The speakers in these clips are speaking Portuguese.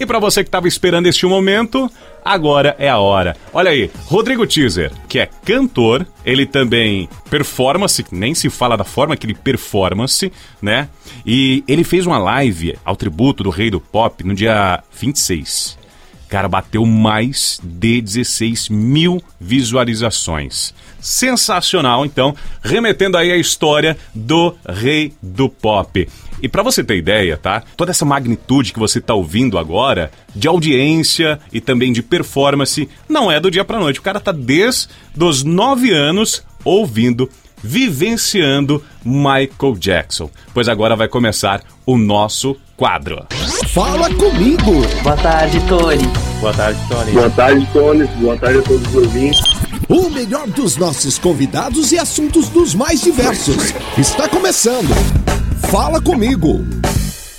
E para você que estava esperando este momento, agora é a hora. Olha aí, Rodrigo Teaser, que é cantor, ele também performance, nem se fala da forma que ele performance, né? E ele fez uma live ao tributo do Rei do Pop no dia 26. Cara, bateu mais de 16 mil visualizações. Sensacional, então, remetendo aí a história do Rei do Pop. E para você ter ideia, tá? Toda essa magnitude que você tá ouvindo agora, de audiência e também de performance, não é do dia pra noite. O cara tá desde os 9 anos ouvindo, vivenciando Michael Jackson. Pois agora vai começar o nosso quadro. Fala comigo! Boa tarde, Tony. Boa tarde, Tony. Boa tarde, Tony. Boa tarde a todos os ouvintes. O melhor dos nossos convidados e assuntos dos mais diversos. Está começando. Fala comigo.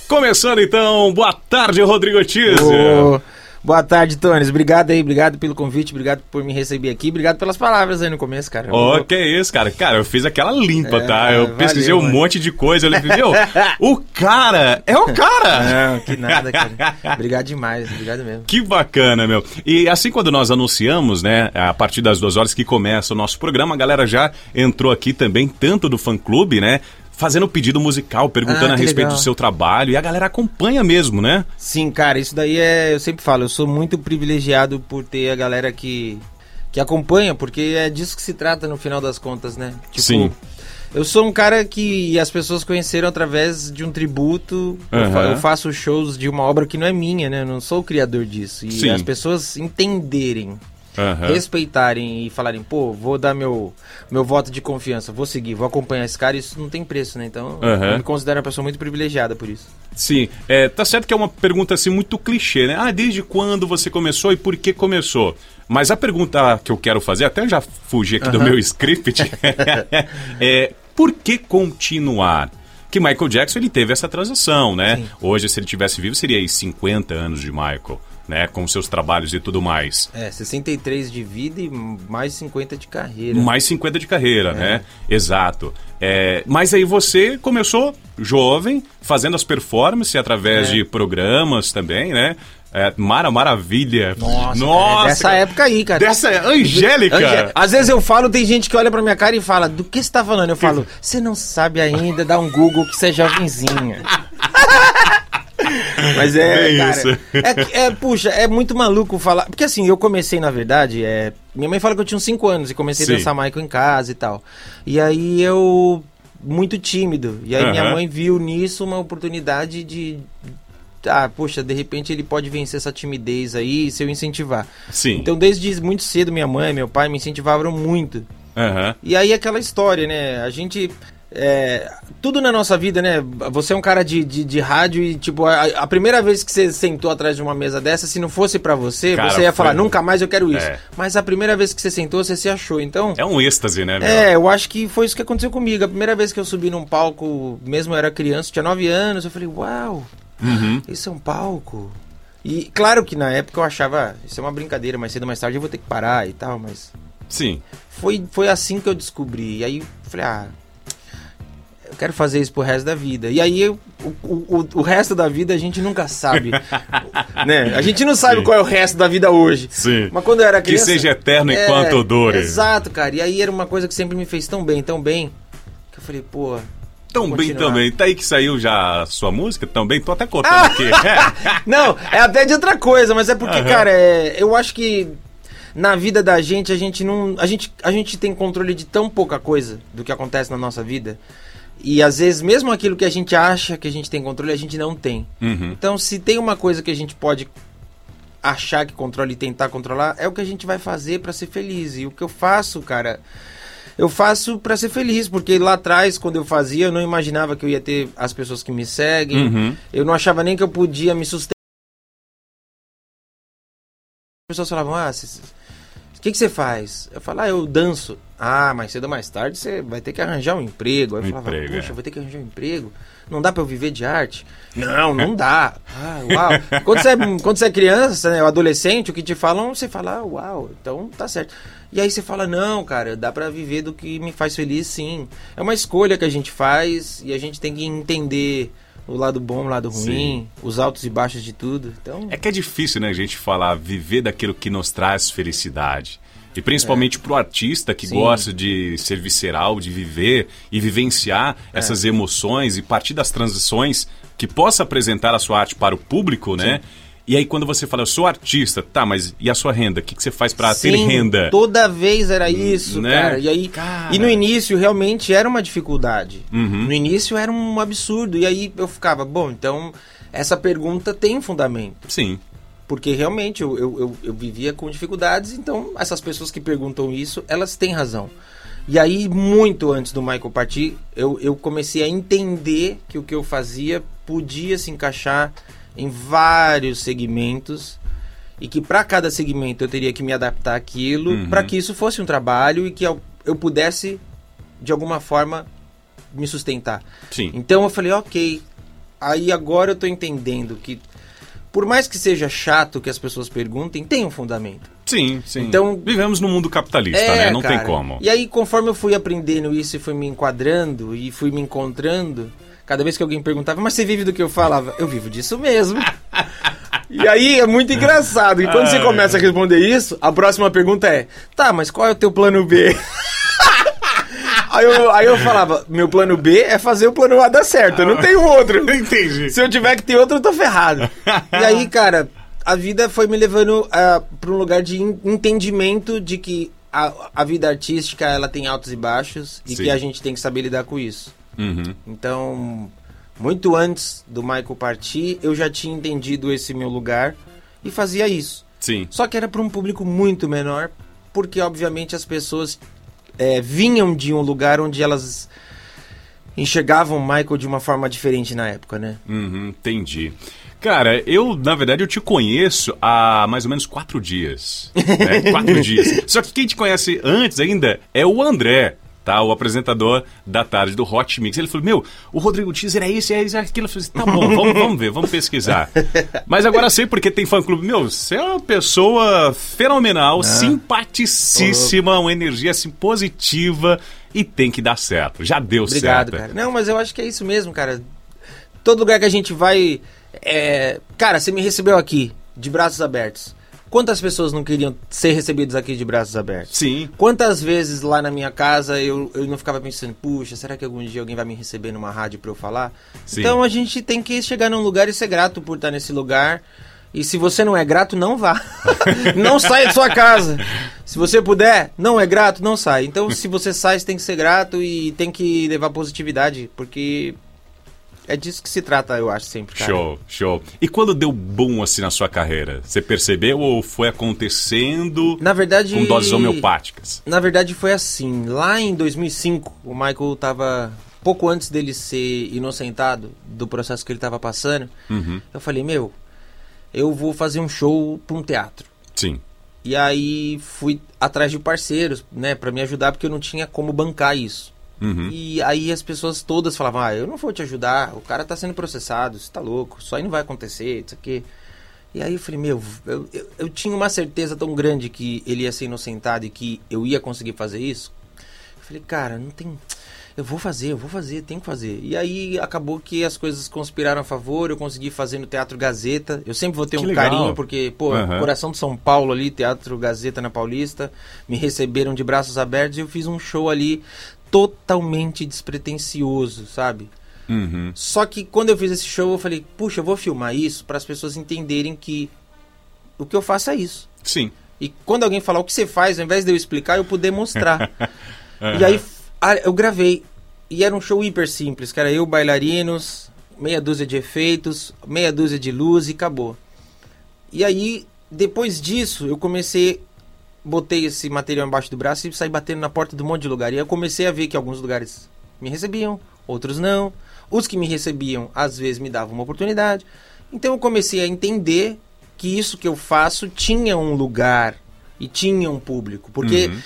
Começando então, boa tarde, Rodrigo Teaser. Ô, boa tarde, Tony. Obrigado aí, obrigado pelo convite, obrigado por me receber aqui, obrigado pelas palavras aí no começo, cara. Ô, Eu- que isso, cara. Cara, eu fiz aquela limpa, É, tá? Eu valeu, pesquisei um mano. monte de coisa. Eu falei, meu, o cara é o cara. Não, que nada, cara. Obrigado demais, obrigado mesmo. Que bacana, meu. E assim, quando nós anunciamos, né, a partir das duas horas que começa o nosso programa, a galera já entrou aqui também, tanto do fã-clube, né, fazendo pedido musical, perguntando Ah, a respeito legal. do seu trabalho. E a galera acompanha mesmo, né? Sim, cara, isso daí é. Eu sempre falo, eu sou muito privilegiado por ter a galera que, que acompanha, porque é disso que se trata no final das contas, né? Tipo, Sim. Eu sou um cara que as pessoas conheceram através de um tributo. Eu, fa- Aham. eu faço shows de uma obra que não é minha, né? Eu não sou o criador disso. E Sim. as pessoas entenderem, Aham. respeitarem e falarem, pô, vou dar meu, meu voto de confiança, vou seguir, vou acompanhar esse cara, isso não tem preço, né? Então Aham. eu me considero uma pessoa muito privilegiada por isso. Sim, é, tá certo que é uma pergunta assim muito clichê, né? Ah, desde quando você começou e por que começou? Mas a pergunta que eu quero fazer, até já fugi aqui do meu script, é por que continuar? Que Michael Jackson ele teve essa transição, né? Sim. Hoje, se ele tivesse vivo, seria aí 50 anos de Michael, né? Com seus trabalhos e tudo mais. É, 63 de vida e mais 50 de carreira. Mais 50 de carreira, né? Exato. É, mas aí você começou jovem, fazendo as performances através É. de programas também, né? É, Mara Maravilha. Nossa, Nossa cara, é dessa cara. época aí, cara. Dessa Angélica. Angé- Às vezes eu falo, tem gente que olha pra minha cara e fala, do que você tá falando? Eu falo, você não sabe ainda, dá um Google que você é jovenzinha. Mas é, Bem cara, isso. é, é, puxa, é muito maluco falar. Porque assim, eu comecei, na verdade, é, minha mãe fala que eu tinha uns 5 anos e comecei Sim. a dançar Michael em casa e tal. E aí eu, muito tímido. E aí minha Aham. mãe viu nisso uma oportunidade de. Ah, poxa, de repente ele pode vencer essa timidez aí se eu incentivar. Sim. Então, desde muito cedo, minha mãe, meu pai me incentivaram muito. Aham. E aí, aquela história, né? A gente. É, tudo na nossa vida, né? Você é um cara de, de, de rádio e, tipo, a, a primeira vez que você sentou atrás de uma mesa dessa, se não fosse pra você, Cara, você ia falar, foi- nunca mais eu quero isso. É. Mas a primeira vez que você sentou, você se achou. Então. É um êxtase, né, meu? É, eu acho que foi isso que aconteceu comigo. A primeira vez que eu subi num palco, mesmo eu era criança, tinha 9 anos, eu falei, uau, Uhum. isso é um palco. E claro que na época eu achava, ah, isso é uma brincadeira, mais cedo ou mais tarde eu vou ter que parar e tal, mas Sim. foi, foi assim que eu descobri. E aí eu falei, ah, eu quero fazer isso pro resto da vida. E aí o, o, o resto da vida a gente nunca sabe. né? A gente não sabe Sim. qual é o resto da vida hoje. Sim. Mas quando eu era Que criança. seja eterno É, enquanto dure. Exato, cara. E aí era uma coisa que sempre me fez tão bem, tão bem, que eu falei, pô. Tão bem também. Tá aí que saiu já a sua música? Também? Tô até contando Ah! aqui. Não, é até de outra coisa, mas é porque, Aham. cara, é, eu acho que na vida da gente, a gente não. A gente, a gente tem controle de tão pouca coisa do que acontece na nossa vida. E às vezes, mesmo aquilo que a gente acha que a gente tem controle, a gente não tem. Uhum. Então, se tem uma coisa que a gente pode achar que controla e tentar controlar, é o que a gente vai fazer pra ser feliz. E o que eu faço, cara, eu faço pra ser feliz, porque lá atrás, quando eu fazia, eu não imaginava que eu ia ter as pessoas que me seguem. Uhum. Eu não achava nem que eu podia me sustentar. As pessoas falavam, ah, o que, que você faz? Eu falava, ah, eu danço. Ah, mas cedo ou mais tarde você vai ter que arranjar um emprego. Aí eu Um falava, emprego, puxa, é. eu vou ter que arranjar um emprego. Não dá pra eu viver de arte? Não, não dá. Ah, uau. Quando você é, quando você é criança, né, adolescente, o que te falam, você fala, ah, uau, então tá certo. E aí você fala, não, cara, dá pra viver do que me faz feliz, sim. É uma escolha que a gente faz e a gente tem que entender o lado bom, o lado ruim, os altos e baixos de tudo. Então, É que é difícil, né, a gente falar, viver daquilo que nos traz felicidade. E principalmente pro artista que Sim. gosta de ser visceral, de viver e vivenciar essas emoções e partir das transições que possa apresentar a sua arte para o público, né? E aí quando você fala, eu sou artista, tá, mas e a sua renda? O que, que você faz para ter renda? Toda vez era isso, né? cara. E aí, Cara. e no início realmente era uma dificuldade. Uhum. No início era um absurdo. E aí eu ficava, bom, então essa pergunta tem fundamento. Sim. Porque realmente eu, eu, eu, eu vivia com dificuldades, então essas pessoas que perguntam isso, elas têm razão. E aí, muito antes do Michael partir, eu, eu comecei a entender que o que eu fazia podia se encaixar em vários segmentos e que para cada segmento eu teria que me adaptar àquilo Uhum. para que isso fosse um trabalho e que eu, eu pudesse, de alguma forma, me sustentar. Sim. Então eu falei, ok. Aí agora eu tô entendendo que, por mais que seja chato que as pessoas perguntem, tem um fundamento. Sim, sim. Então- vivemos no mundo capitalista, né? Não tem É, cara. como. E aí, conforme eu fui aprendendo isso e fui me enquadrando e fui me encontrando, cada vez que alguém perguntava, mas você vive do que eu falava? Eu vivo disso mesmo. E aí é muito engraçado. E quando você começa a responder isso, a próxima pergunta é: tá, mas qual é o teu plano B? aí, eu, aí eu falava: meu plano B é fazer o plano A dar certo, eu não tenho outro. Entendi. Se eu tiver que ter outro, eu tô ferrado. e aí, cara, a vida foi me levando uh, para um lugar de en- entendimento de que a, a vida artística ela tem altos e baixos e Sim. que a gente tem que saber lidar com isso. Uhum. Então, muito antes do Michael partir, eu já tinha entendido esse meu lugar e fazia isso. Sim. Só que era para um público muito menor, porque obviamente as pessoas é, vinham de um lugar onde elas enxergavam o Michael de uma forma diferente na época, né? Uhum, entendi. Cara, eu, na verdade, eu te conheço há mais ou menos quatro dias. né? quatro dias. Só que quem te conhece antes ainda é o André, tá? O apresentador da tarde do Hot Mix. Ele falou, meu, o Rodrigo Teaser é esse, é isso, é aquilo. Eu falei, tá bom, vamos, vamos ver, vamos pesquisar. Mas agora sei porque tem fã-clube. Meu, você é uma pessoa fenomenal, simpaticíssima, uma energia assim positiva e tem que dar certo. Já deu Obrigado, certo. cara. Não, mas eu acho que é isso mesmo, cara. Todo lugar que a gente vai. é, Cara, você me recebeu aqui, de braços abertos. Quantas pessoas não queriam ser recebidas aqui de braços abertos? Sim. Quantas vezes lá na minha casa eu, eu não ficava pensando, puxa, será que algum dia alguém vai me receber numa rádio pra eu falar? Sim. Então a gente tem que chegar num lugar e ser grato por estar nesse lugar. E se você não é grato, não vá. não saia de sua casa. Se você puder, não é grato, não sai. Então se você sai, você tem que ser grato e tem que levar positividade, porque é disso que se trata, eu acho, sempre, cara. Show, show. E quando deu boom assim na sua carreira? Você percebeu ou foi acontecendo Na verdade. com doses homeopáticas? Na verdade foi assim, lá em 2005, o Michael tava pouco antes dele ser inocentado do processo que ele tava passando. Uhum. Eu falei, meu, eu vou fazer um show pra um teatro. Sim. E aí fui atrás de parceiros, né, Pra me ajudar porque eu não tinha como bancar isso. Uhum. E aí as pessoas todas falavam: "Ah, eu não vou te ajudar, o cara tá sendo processado, você tá louco, isso aí não vai acontecer, isso aqui". E aí eu falei: "Meu, eu, eu, eu tinha uma certeza tão grande que ele ia ser inocentado e que eu ia conseguir fazer isso". Eu falei: "Cara, não tem eu vou fazer, eu vou fazer, tenho que fazer". E aí acabou que as coisas conspiraram a favor, eu consegui fazer no Teatro Gazeta. Eu sempre vou ter Que um legal. carinho porque, pô, Aham. coração de São Paulo ali, Teatro Gazeta na Paulista, me receberam de braços abertos e eu fiz um show ali totalmente despretensioso, sabe? Uhum. Só que quando eu fiz esse show, eu falei, puxa, eu vou filmar isso para as pessoas entenderem que o que eu faço é isso. Sim. E quando alguém falar o que você faz, ao invés de eu explicar, eu poder mostrar. Aham. E aí eu gravei. E era um show hiper simples, que era eu, bailarinos, meia dúzia de efeitos, meia dúzia de luz e acabou. E aí, depois disso, eu comecei, botei esse material embaixo do braço e saí batendo na porta de um monte de lugar. E eu comecei a ver que alguns lugares me recebiam, outros não. Os que me recebiam, às vezes, me davam uma oportunidade. Então eu comecei a entender que isso que eu faço tinha um lugar e tinha um público. Porque Uhum.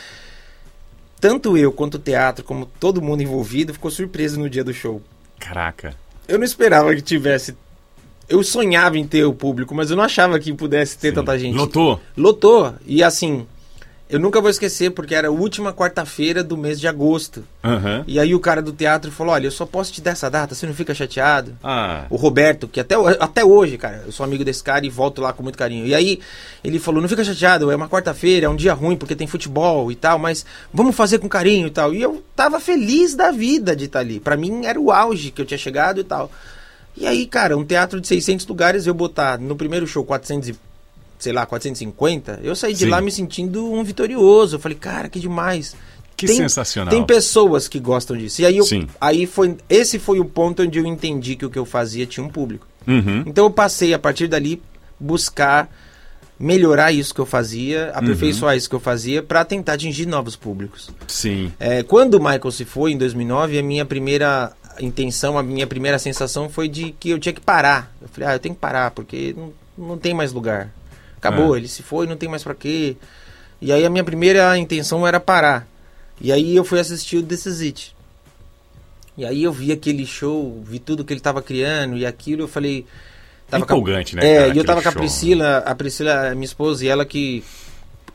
tanto eu quanto o teatro, como todo mundo envolvido, ficou surpreso no dia do show. Caraca. Eu não esperava que tivesse. Eu sonhava em ter o público, mas eu não achava que pudesse ter Sim. tanta gente. Lotou? Lotou. E assim, eu nunca vou esquecer, porque era a última quarta-feira do mês de agosto. Aham. E aí o cara do teatro falou: Olha, eu só posso te dar essa data, você não fica chateado? Ah, O Roberto, que até, até hoje, cara, eu sou amigo desse cara e volto lá com muito carinho. E aí ele falou: Não fica chateado, é uma quarta-feira, é um dia ruim porque tem futebol e tal, mas vamos fazer com carinho e tal. E eu tava feliz da vida de estar ali. Pra mim era o auge que eu tinha chegado e tal. E aí, cara, um teatro de 600 lugares, eu botar no primeiro show 400 e, sei lá, 450, eu saí de Sim. lá me sentindo um vitorioso. Eu falei, cara, que demais. Que Tem- sensacional. Tem pessoas que gostam disso. E aí, eu, aí foi, esse foi o ponto onde eu entendi que o que eu fazia tinha um público. uhum. Então eu passei a partir dali buscar melhorar isso que eu fazia, aperfeiçoar isso que eu fazia para tentar atingir novos públicos. sim. É, quando o Michael se foi em 2009, a minha primeira intenção, a minha primeira sensação foi de que eu tinha que parar. Eu falei, ah, eu tenho que parar porque não, não tem mais lugar. Acabou, É. ele se foi, não tem mais pra quê. E aí a minha primeira intenção era parar. E aí eu fui assistir o This Is It. E aí eu vi aquele show, vi tudo que ele tava criando e aquilo, eu falei... com a- Empolgante, né, É, cara, e eu tava com a show. Priscila, a Priscila é minha esposa, e ela que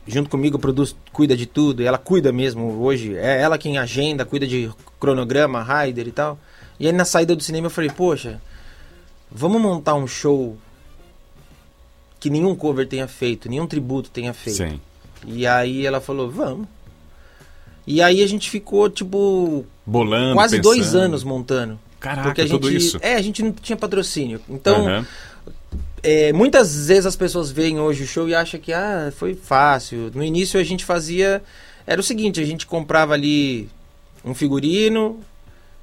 junto comigo produz, cuida de tudo, e ela cuida mesmo hoje, é ela quem agenda, cuida de cronograma, rider e tal. E aí na saída do cinema eu falei, poxa, vamos montar um show que nenhum cover tenha feito, nenhum tributo tenha feito. Sim. E aí ela falou, vamos. E aí a gente ficou, tipo, Bolando, quase pensando. dois anos montando. Caraca, porque a gente, tudo isso. É, a gente não tinha patrocínio. Então, Aham. é, muitas vezes as pessoas veem hoje o show e acham que ah, foi fácil. No início a gente fazia. Era o seguinte, a gente comprava ali um figurino,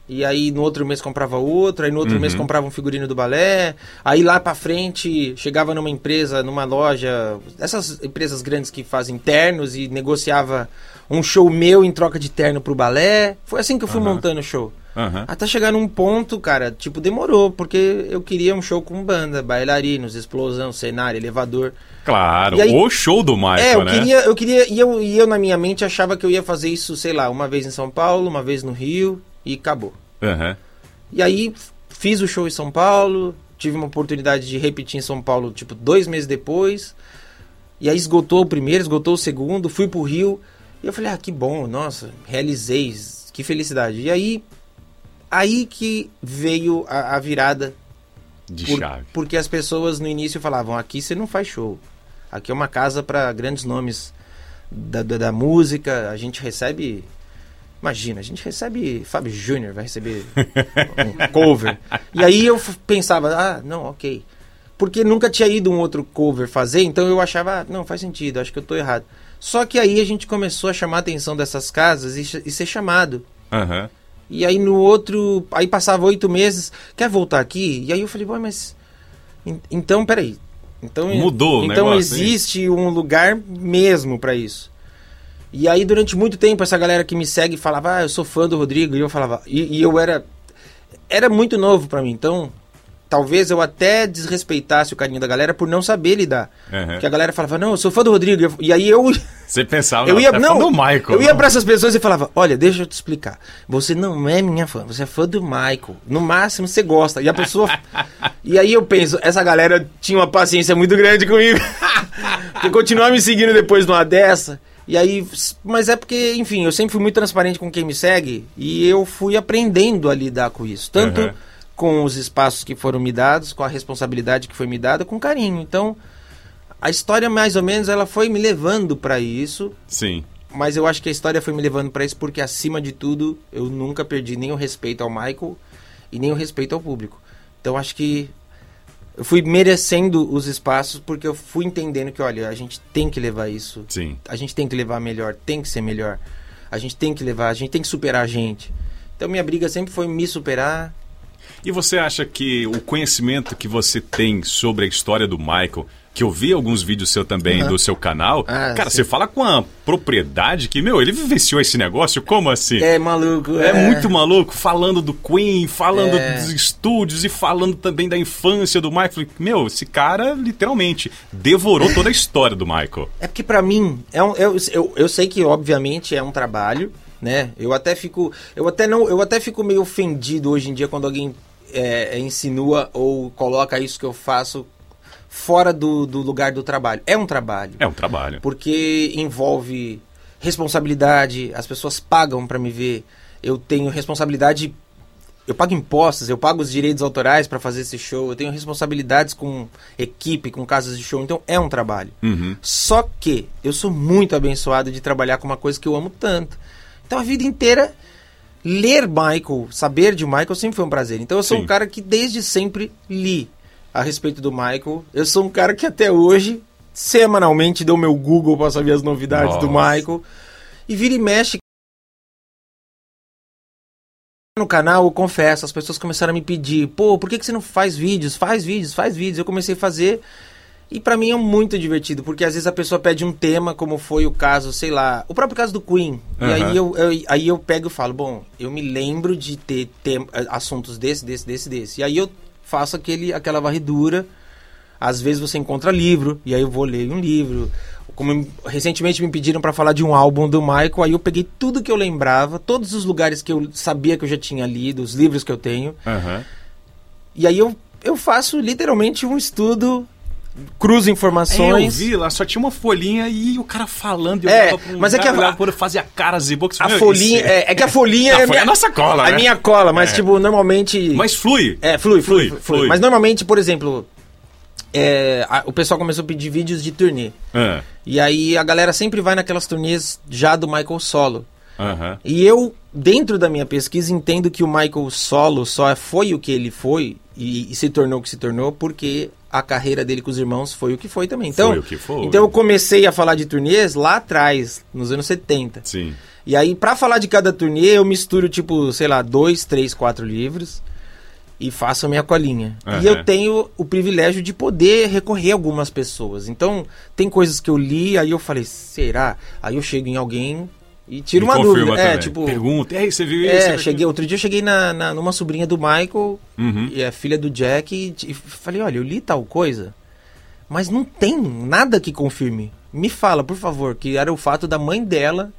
e aí no outro mês comprava outro, aí no outro Uhum. mês comprava um figurino do balé, aí lá pra frente chegava numa empresa, numa loja, essas empresas grandes que fazem ternos e negociava um show meu em troca de terno pro balé. Foi assim que eu fui Aham. montando o show. Aham. Até chegar num ponto, cara, tipo, demorou, porque eu queria um show com banda, bailarinos, explosão, cenário, elevador. Claro, aí- o show do Michael, é, eu né? queria, eu queria, e eu, e eu na minha mente achava que eu ia fazer isso, sei lá, uma vez em São Paulo, uma vez no Rio e acabou. Aham. E aí fiz o show em São Paulo, tive uma oportunidade de repetir em São Paulo, tipo, dois meses depois. E aí esgotou o primeiro, esgotou o segundo, fui pro Rio. E eu falei, ah, que bom, nossa, realizei, que felicidade. E aí, aí que veio a, a virada De por- chave. porque as pessoas no início falavam: aqui você não faz show. Aqui é uma casa para grandes nomes da, da, da música. A gente recebe. Imagina, a gente recebe. Fábio Júnior vai receber um cover. E aí eu pensava: ah, não, ok. Porque nunca tinha ido um outro cover fazer, então eu achava: ah, não, faz sentido, acho que eu tô errado. Só que aí a gente começou a chamar a atenção dessas casas e, e ser chamado. Aham. E aí no outro. Aí passava oito meses, quer voltar aqui? E aí eu falei, "Ué, mas. en- Então, peraí. Então, Mudou Então negócio, hein? existe um lugar mesmo pra isso. E aí, durante muito tempo, essa galera que me segue falava, ah, eu sou fã do Rodrigo. E eu falava. E, e eu era. Era muito novo pra mim. Então, talvez eu até desrespeitasse o carinho da galera por não saber lidar. Aham. Porque a galera falava, não, eu sou fã do Rodrigo. E aí eu. Você pensava, Eu ia, é não, do Michael. eu ia não? pra essas pessoas e falava: Olha, deixa eu te explicar. Você não é minha fã, você é fã do Michael. No máximo você gosta. E a pessoa. e aí eu penso: essa galera tinha uma paciência muito grande comigo. porque continuar me seguindo depois de uma dessa. E aí. Mas é porque, enfim, eu sempre fui muito transparente com quem me segue. E eu fui aprendendo a lidar com isso. Tanto Uhum. com os espaços que foram me dados, com a responsabilidade que foi me dada, com carinho. Então. A história, mais ou menos, ela foi me levando pra isso Sim. mas eu acho que a história foi me levando pra isso porque acima de tudo eu nunca perdi nem o respeito ao Michael e nem o respeito ao público. Então acho que eu fui merecendo os espaços porque eu fui entendendo que olha, a gente tem que levar isso. Sim. A gente tem que levar melhor, tem que ser melhor. A gente tem que levar, a gente tem que superar a gente. Então minha briga sempre foi me superar. E você acha que o conhecimento que você tem sobre a história do Michael, que eu vi alguns vídeos seu também Aham. do seu canal, Ah, cara, sim. você fala com a propriedade que, meu, ele vivenciou esse negócio, como assim? É maluco, É muito maluco, falando do Queen, falando É. dos estúdios e falando também da infância do Michael. Meu, esse cara literalmente devorou toda a história do Michael. É porque pra mim, é um, eu, eu, eu sei que obviamente é um trabalho, né? Eu até fico, eu até não, eu até fico meio ofendido hoje em dia quando alguém é, insinua ou coloca isso que eu faço fora do, do lugar do trabalho. É um trabalho. É um trabalho. Porque envolve responsabilidade, as pessoas pagam pra me ver. Eu tenho responsabilidade, eu pago impostos, eu pago os direitos autorais pra fazer esse show, eu tenho responsabilidades com equipe, com casas de show, então é um trabalho. Uhum. Só que eu sou muito abençoado de trabalhar com uma coisa que eu amo tanto. Então a vida inteira ler Michael, saber de Michael sempre foi um prazer. Então eu sou Sim. um cara que desde sempre li a respeito do Michael. Eu sou um cara que até hoje semanalmente dou meu Google para saber as novidades do Nossa. Michael. E vira e mexe no canal, eu confesso, as pessoas começaram a me pedir, pô, por que, que você não faz vídeos? Faz vídeos, faz vídeos. Eu comecei a fazer e pra mim é muito divertido, porque às vezes a pessoa pede um tema, como foi o caso, sei lá, o próprio caso do Queen. E Aham. aí eu, eu- aí eu pego e falo, bom, eu me lembro de ter, tem- assuntos desse, desse, desse, desse. E aí eu faço aquele, aquela varredura. Às vezes você encontra livro, e aí eu vou ler um livro. Como recentemente me pediram pra falar de um álbum do Michael, aí eu peguei tudo que eu lembrava, todos os lugares que eu sabia que eu já tinha lido, os livros que eu tenho, Aham. e aí eu, eu faço literalmente um estudo, cruzo É, eu informações. vi lá, só tinha uma folhinha e o cara falando. eu É, um mas é que a- por- fazia caras e bocas. a folhinha, é, é que a folhinha Não, é, minha, a nossa cola, a né? minha cola, mas É. tipo, normalmente... Mas flui. É, flui, flui, Flui, flui. Mas normalmente, por exemplo, é, a- o pessoal começou a pedir vídeos de turnê. Ah, E aí a galera sempre vai naquelas turnês já do Michael solo. Aham. E eu, dentro da minha pesquisa, entendo que o Michael solo só foi o que ele foi e, e se tornou o que se tornou porque a carreira dele com os irmãos foi o que foi também. Então, Foi o que foi. então eu comecei a falar de turnês lá atrás, nos anos 70. Sim. E aí, pra falar de cada turnê, eu misturo, tipo, sei lá, dois, três, quatro livros e faço a minha colinha. Aham. E eu tenho o privilégio de poder recorrer a algumas pessoas. Então, tem coisas que eu li, aí eu falei, será? Aí eu chego em alguém e tiro Me uma dúvida. É, também. tipo. Pergunta, e aí, você viu isso? É, Você viu cheguei, outro dia eu cheguei na, na- numa sobrinha do Michael, Uhum. e é filha do Jack, e, e falei, olha, eu li tal coisa, mas não tem nada que confirme. Me fala, por favor, que era o fato da mãe dela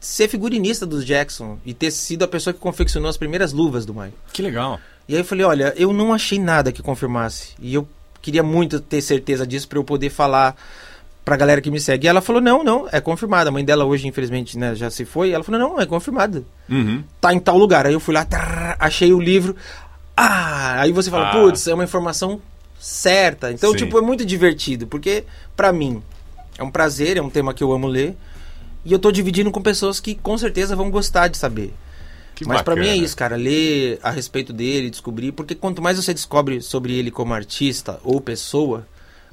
ser figurinista dos Jackson e ter sido a pessoa que confeccionou as primeiras luvas do Michael. Que legal. E aí eu falei, olha, eu não achei nada que confirmasse. E eu queria muito ter certeza disso pra eu poder falar pra galera que me segue. E ela falou, não, não, é confirmado. A mãe dela hoje, infelizmente, né, já se foi. Ela falou, não, é confirmado. Uhum. Tá em tal lugar. Aí eu fui lá, trrr, achei o livro. Ah, aí você fala, Ah. putz, é uma informação certa. Então, Sim. tipo, é muito divertido. Porque, pra mim, é um prazer, é um tema que eu amo ler. E eu tô dividindo com pessoas que com certeza vão gostar de saber. Que Mas pra mim é isso, cara, ler a respeito dele, descobrir, porque quanto mais você descobre sobre ele como artista ou pessoa,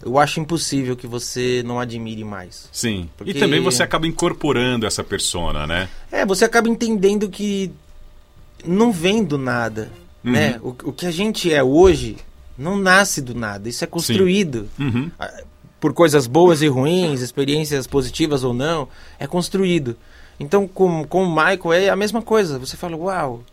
eu acho impossível que você não admire mais. Sim. Porque- E também você acaba incorporando essa persona, né? É, você acaba entendendo que não vem do nada, Uhum. né? O, o que a gente é hoje não nasce do nada, isso é construído. Uhum. por coisas boas e ruins, experiências positivas ou não, é construído. Então, com, com o Michael é a mesma coisa. Você fala, uau,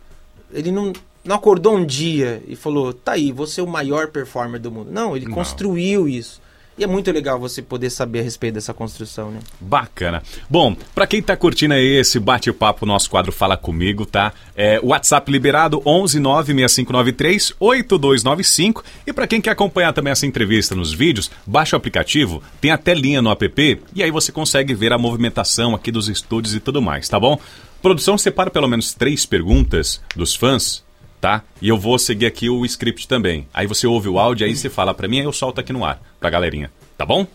ele não, não acordou um dia e falou, tá aí, vou ser o maior performer do mundo. Não, ele Não. construiu isso. E é muito legal você poder saber a respeito dessa construção, né? Bacana. Bom, pra quem tá curtindo aí esse bate-papo, nosso quadro Fala Comigo, tá? É, WhatsApp liberado 11 96593 8295. E pra quem quer acompanhar também essa entrevista nos vídeos, baixa o aplicativo, tem a telinha no app e aí você consegue ver a movimentação aqui dos estúdios e tudo mais, tá bom? Produção separa pelo menos três perguntas dos fãs tá? E eu vou seguir aqui o script também. Aí você ouve o áudio, aí você fala pra mim, aí eu solto aqui no ar, pra galerinha, tá bom?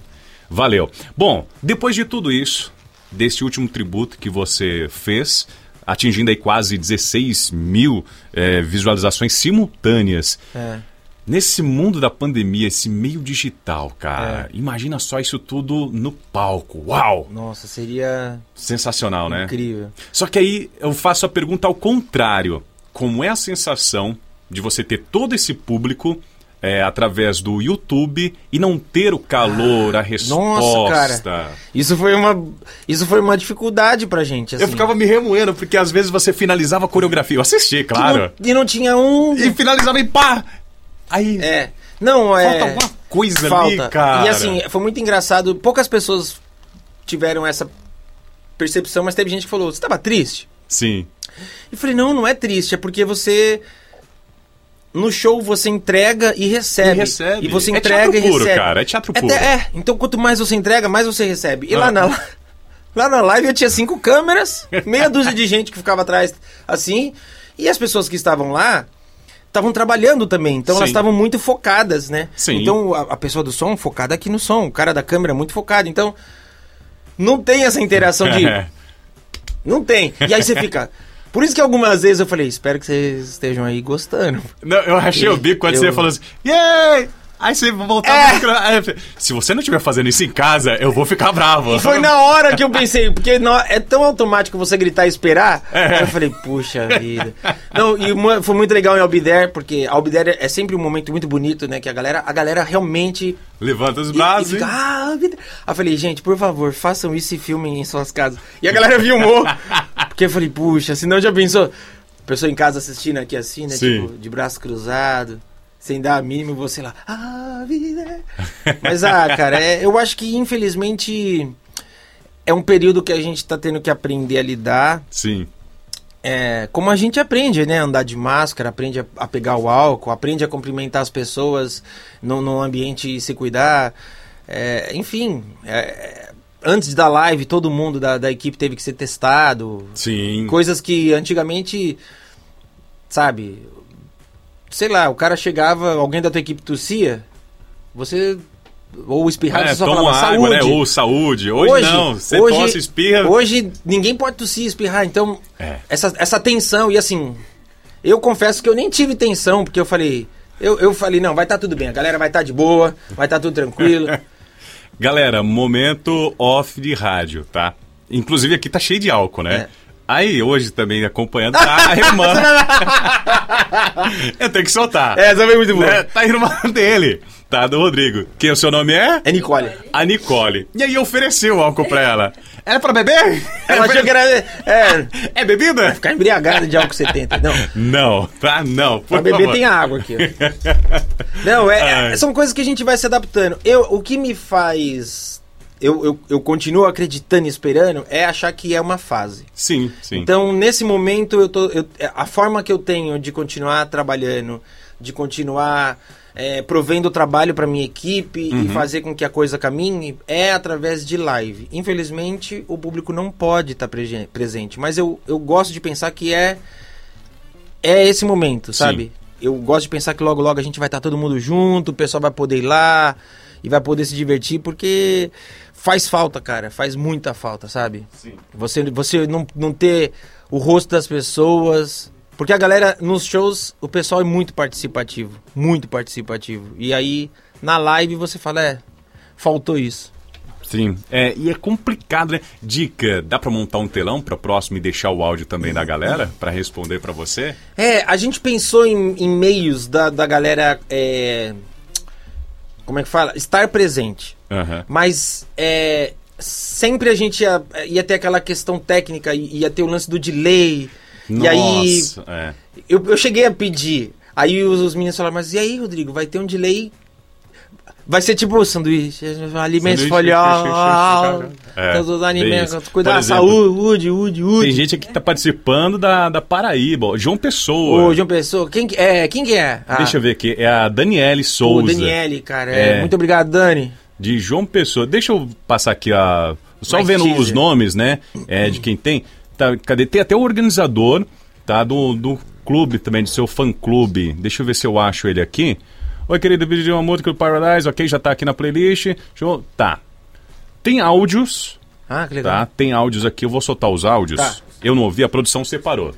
Valeu. Bom, depois de tudo isso, desse último tributo que você fez, atingindo aí quase 16 mil eh, visualizações simultâneas, É. nesse mundo da pandemia, esse meio digital, cara, imagina só isso tudo no palco. Uau! Nossa, seria Sensacional, né? incrível. Só que aí eu faço a pergunta ao contrário. Como é a sensação de você ter todo esse público é, através do YouTube e não ter o calor, a resposta? cara. Isso foi uma, isso foi uma dificuldade pra gente. Eu assim. ficava me remoendo, porque às vezes você finalizava a coreografia. Eu assisti, E claro. não, e não tinha um. E finalizava e pá! Aí É. Não, é. falta alguma coisa Falta. ali, cara. E assim, foi muito engraçado. Poucas pessoas tiveram essa percepção, mas teve gente que falou: Você tava triste? Sim. E falei: Não, não é triste. É porque você. No show você entrega e recebe. E recebe. E você É entrega teatro e puro, recebe. cara, é teatro É, puro. é, então quanto mais você entrega, mais você recebe. E Ah. lá, na, lá, na live eu tinha cinco câmeras, meia dúzia de gente que ficava atrás assim, e as pessoas que estavam lá estavam trabalhando também, então elas Sim. estavam muito focadas, né? Sim. Então a, a pessoa do som focada aqui no som, o cara da câmera muito focado, então não tem essa interação de não tem. E aí você fica por isso que algumas vezes eu falei, espero que vocês estejam aí gostando. Não, eu achei o bico quando Eu- você falou assim, yay! Aí você voltava É. pro Se você não estiver fazendo isso em casa, eu vou ficar bravo. E foi na hora que eu pensei, porque não- é tão automático você gritar e esperar. Aí eu falei, puxa vida. Não, e uma- foi muito legal em Albider, porque Albider é sempre um momento muito bonito, né? Que a galera, a galera realmente. Levanta os e- braços. e hein? fica, ah, Albider. Aí eu falei, gente, por favor, façam isso e filmem em suas casas. E a galera filmou. porque eu falei, puxa, senão já pensou. Pessoa em casa assistindo aqui assim, né? Sim. Tipo, de braço cruzado. Sem dar a mínima, você lá. Ah, vida. Mas, ah, cara, é- eu acho que infelizmente é um período que a gente tá tendo que aprender a lidar. Sim. É, como a gente aprende, né? Andar de máscara, aprende a, a pegar o álcool, aprende a cumprimentar as pessoas no, no ambiente e se cuidar. É, enfim, é, é, antes da live, todo mundo da, da equipe teve que ser testado. Sim. Coisas que antigamente, sabe, sei lá, o cara chegava, alguém da tua equipe tossia, você ou espirrava, É, você só toma falava água, saúde. né? Ou saúde. Hoje, não. Você hoje, tosse, espirra. Hoje ninguém pode tossir, espirrar, então É. essa, essa tensão e assim, eu confesso que eu nem tive tensão, porque eu falei, eu, eu falei, não, vai estar tudo bem, a galera vai estar de boa, vai estar tudo tranquilo. Galera, momento off de rádio, tá? Inclusive aqui tá cheio de álcool, né? É. Aí hoje também acompanhando tá a irmã. Eu tenho que soltar. É, foi muito boa. Né? Tá a irmã dele, tá? Do Rodrigo. Quem o seu nome é? É Nicole. A Nicole. E aí ofereceu o álcool pra ela. É pra beber? Ela achou que era. É, É bebida? ficar embriagada de álcool 70. Não. Não, tá? Não. Por Pra beber favor. tem água aqui. ó. Não, é, é- são coisas que a gente vai se adaptando. Eu, o que me faz. Eu, eu, eu continuo acreditando e esperando é achar que é uma fase. Sim, sim. Então, nesse momento, eu tô, eu- a forma que eu tenho de continuar trabalhando, de continuar é, provendo trabalho para minha equipe e fazer com que a coisa caminhe é através de live. Infelizmente, o público não pode estar prege- presente, mas eu, eu gosto de pensar que é é esse momento, Sim. sabe? Eu gosto de pensar que logo logo a gente vai estar todo mundo junto, o pessoal vai poder ir lá e vai poder se divertir porque faz falta, cara, faz muita falta, sabe? Sim. Você, você não, não ter o rosto das pessoas. Porque a galera, nos shows, o pessoal é muito participativo. Muito participativo. E aí, na live, você fala, é, faltou isso. Sim, é, e é complicado, né? Dica, dá pra montar um telão pra próximo e deixar o áudio também da galera pra responder pra você? É, a gente pensou em, em meios da, da galera. é, como é que fala? Estar presente. Aham. Mas é, sempre a gente ia, ia ter aquela questão técnica, ia ter o lance do delay. E aí, Nossa, é. eu, eu cheguei a pedir. Aí os, os meninos falaram, mas e aí, Rodrigo, vai ter um delay? Vai ser tipo sanduíche, alimentos Sanduíche, folhados, é, todos os alimentos, cuidar da saúde, saúde, saúde. Tem gente aqui que tá participando da, da Paraíba, ó, João Pessoa. Ô, João Pessoa, quem que é? Quem que é? Ah, Deixa eu ver aqui, é a Daniele Souza. Daniele, cara. é. É. Muito obrigado, Dani. De João Pessoa. Deixa eu passar aqui a. Só Mais vendo teaser. os nomes, né? É, de quem tem. Tá, cadê? Tem até o organizador, tá? Do, do clube também, do seu fã clube. Deixa eu ver se eu acho ele aqui. Oi, querido, vídeo de uma música do Paradise, ok? Já tá aqui na playlist. Deixa eu- Tá. Tem áudios, Ah, que legal. tá? Tem áudios aqui, eu vou soltar os áudios. Tá. Eu não ouvi, a produção separou.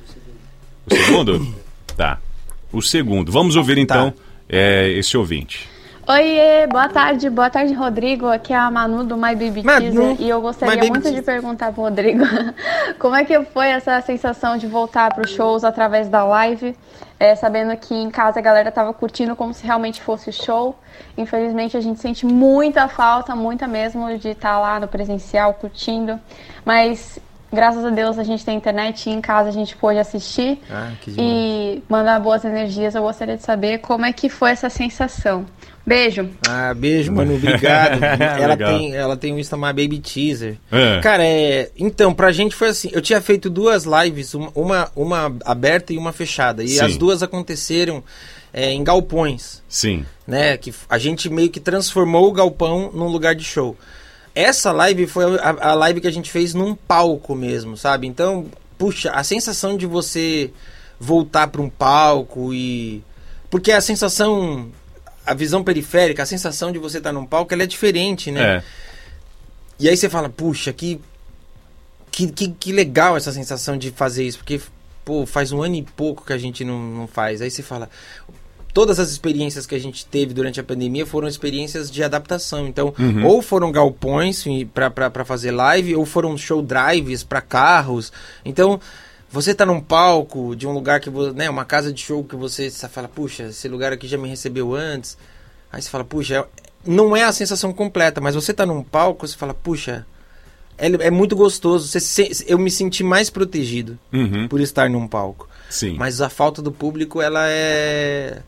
O segundo? tá. O segundo. Vamos ouvir então é, esse ouvinte. Oiê, boa tarde, boa tarde, Rodrigo. Aqui é a Manu do My Baby Teaser e eu gostaria muito Teaser. de perguntar pro Rodrigo como é que foi essa sensação de voltar para os shows através da live, é, sabendo que em casa a galera tava curtindo como se realmente fosse o show. Infelizmente a gente sente muita falta, muita mesmo, de estar lá no presencial curtindo, mas graças a Deus a gente tem internet e em casa a gente pôde assistir Ah, e mandar boas energias. Eu gostaria de saber como é que foi essa sensação. Beijo. Ah, beijo, mano, obrigado. ela, tem, ela tem um Insta My Baby Teaser. É. Cara, é. Então, pra gente foi assim. Eu tinha feito duas lives, uma, uma, uma aberta e uma fechada. E Sim. as duas aconteceram é, em galpões, Sim. né? Que a gente meio que transformou o galpão num lugar de show. essa live foi a, a live que a gente fez num palco mesmo, sabe? Então, puxa, a sensação de você voltar para um palco e. Porque a sensação. A visão periférica, a sensação de você estar num palco, ela é diferente, né? É. E aí você fala, puxa, que, que, que, que legal essa sensação de fazer isso, porque, pô, faz um ano e pouco que a gente não, não faz. Aí você fala, todas as experiências que a gente teve durante a pandemia foram experiências de adaptação. Então, ou foram galpões para fazer live, ou foram show drives para carros. Então, você tá num palco de um lugar que você, né, uma casa de show que você fala, puxa, esse lugar aqui já me recebeu antes. Aí você fala, puxa, é- não é a sensação completa, mas você tá num palco, você fala, puxa, é, é muito gostoso. Você se- eu me senti mais protegido Uhum. por estar num palco. Sim. Mas a falta do público, ela é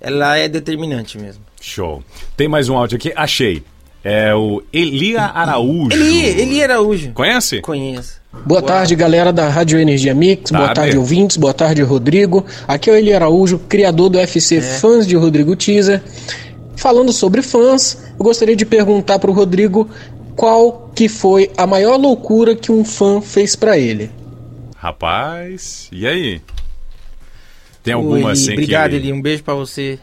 ela é determinante mesmo. Show. Tem mais um áudio aqui. Achei. É o Elia Araújo. Eli, Eli Araújo. Conhece? Conheço. Boa tarde, galera da Rádio Energia Mix. Boa Tarde. ouvintes. Boa tarde, Rodrigo. Aqui é o Eli Araújo, criador do FC Fãs de Rodrigo Teaser. Falando sobre fãs, eu gostaria de perguntar para o Rodrigo qual que foi a maior loucura que um fã fez para ele. Rapaz, e aí? Tem alguma Eli, assim Obrigado, que... Eli. Um beijo pra você.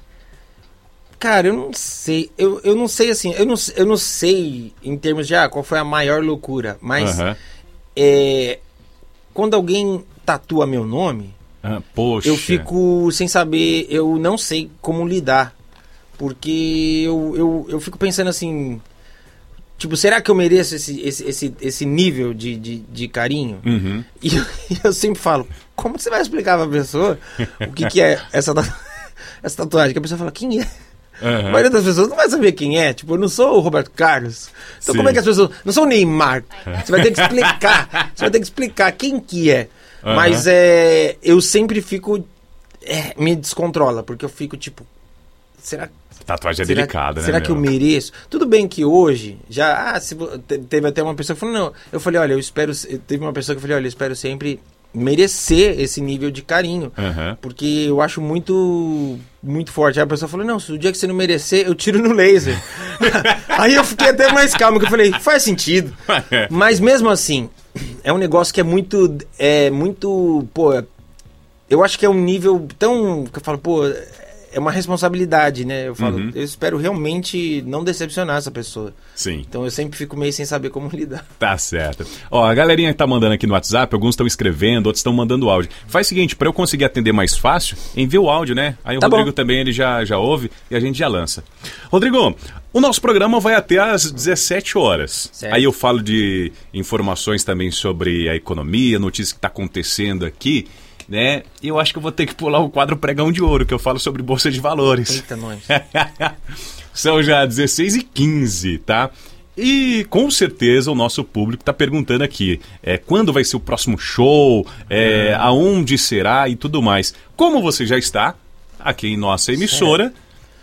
Cara, eu não sei. Eu, eu não sei assim. Eu não, eu não sei em termos de ah, qual foi a maior loucura. Mas Aham. É, quando alguém tatua meu nome, Ah, eu fico sem saber. Eu não sei como lidar. Porque eu, eu, eu fico pensando assim. Tipo, será que eu mereço esse, esse, esse, esse nível de, de, de carinho? Uhum. E eu, eu sempre falo, como você vai explicar pra pessoa o que, que é essa, essa tatuagem? Que a pessoa fala, quem é? Aham. A maioria das pessoas não vai saber quem é. Tipo, eu não sou o Roberto Carlos. Então Sim. como é que as pessoas... Não sou o Neymar. Você vai ter que explicar. Você vai ter que explicar quem que é. Aham. Mas é, eu sempre fico... é, me descontrola, porque eu fico tipo... Será Tatuagem é será, delicada, né? será que eu meu? mereço? Tudo bem que hoje, já. Ah, se, teve até uma pessoa que falou, não. Eu falei, olha, eu espero. Teve uma pessoa que eu falei, olha, eu espero sempre merecer esse nível de carinho. Aham. Porque eu acho muito. Muito forte. Aí a pessoa falou, não, se o dia que você não merecer, eu tiro no laser. Aí eu fiquei até mais calmo, que eu falei, faz sentido. Mas mesmo assim, é um negócio que é muito. É muito. Pô, eu acho que é um nível tão. que eu falo, pô, é uma responsabilidade, né? Eu falo, Uhum. eu espero realmente não decepcionar essa pessoa. Sim. Então eu sempre fico meio sem saber como lidar. Tá certo. Ó, a galerinha que tá mandando aqui no WhatsApp, alguns estão escrevendo, outros estão mandando áudio. Faz o seguinte, pra eu conseguir atender mais fácil, envia o áudio, né? Aí o Tá Rodrigo bom. também ele já, já ouve e a gente já lança. Rodrigo, o nosso programa vai até às 17 horas. Certo. Aí eu falo de informações também sobre a economia, notícias que tá acontecendo aqui, né? Eu acho que eu vou ter que pular o quadro Pregão de Ouro, que eu falo sobre bolsa de valores. Eita, nós. São já 16 e 15, tá? E com certeza o nosso público está perguntando aqui é, quando vai ser o próximo show, é, aonde será e tudo mais. Como você já está aqui em nossa emissora,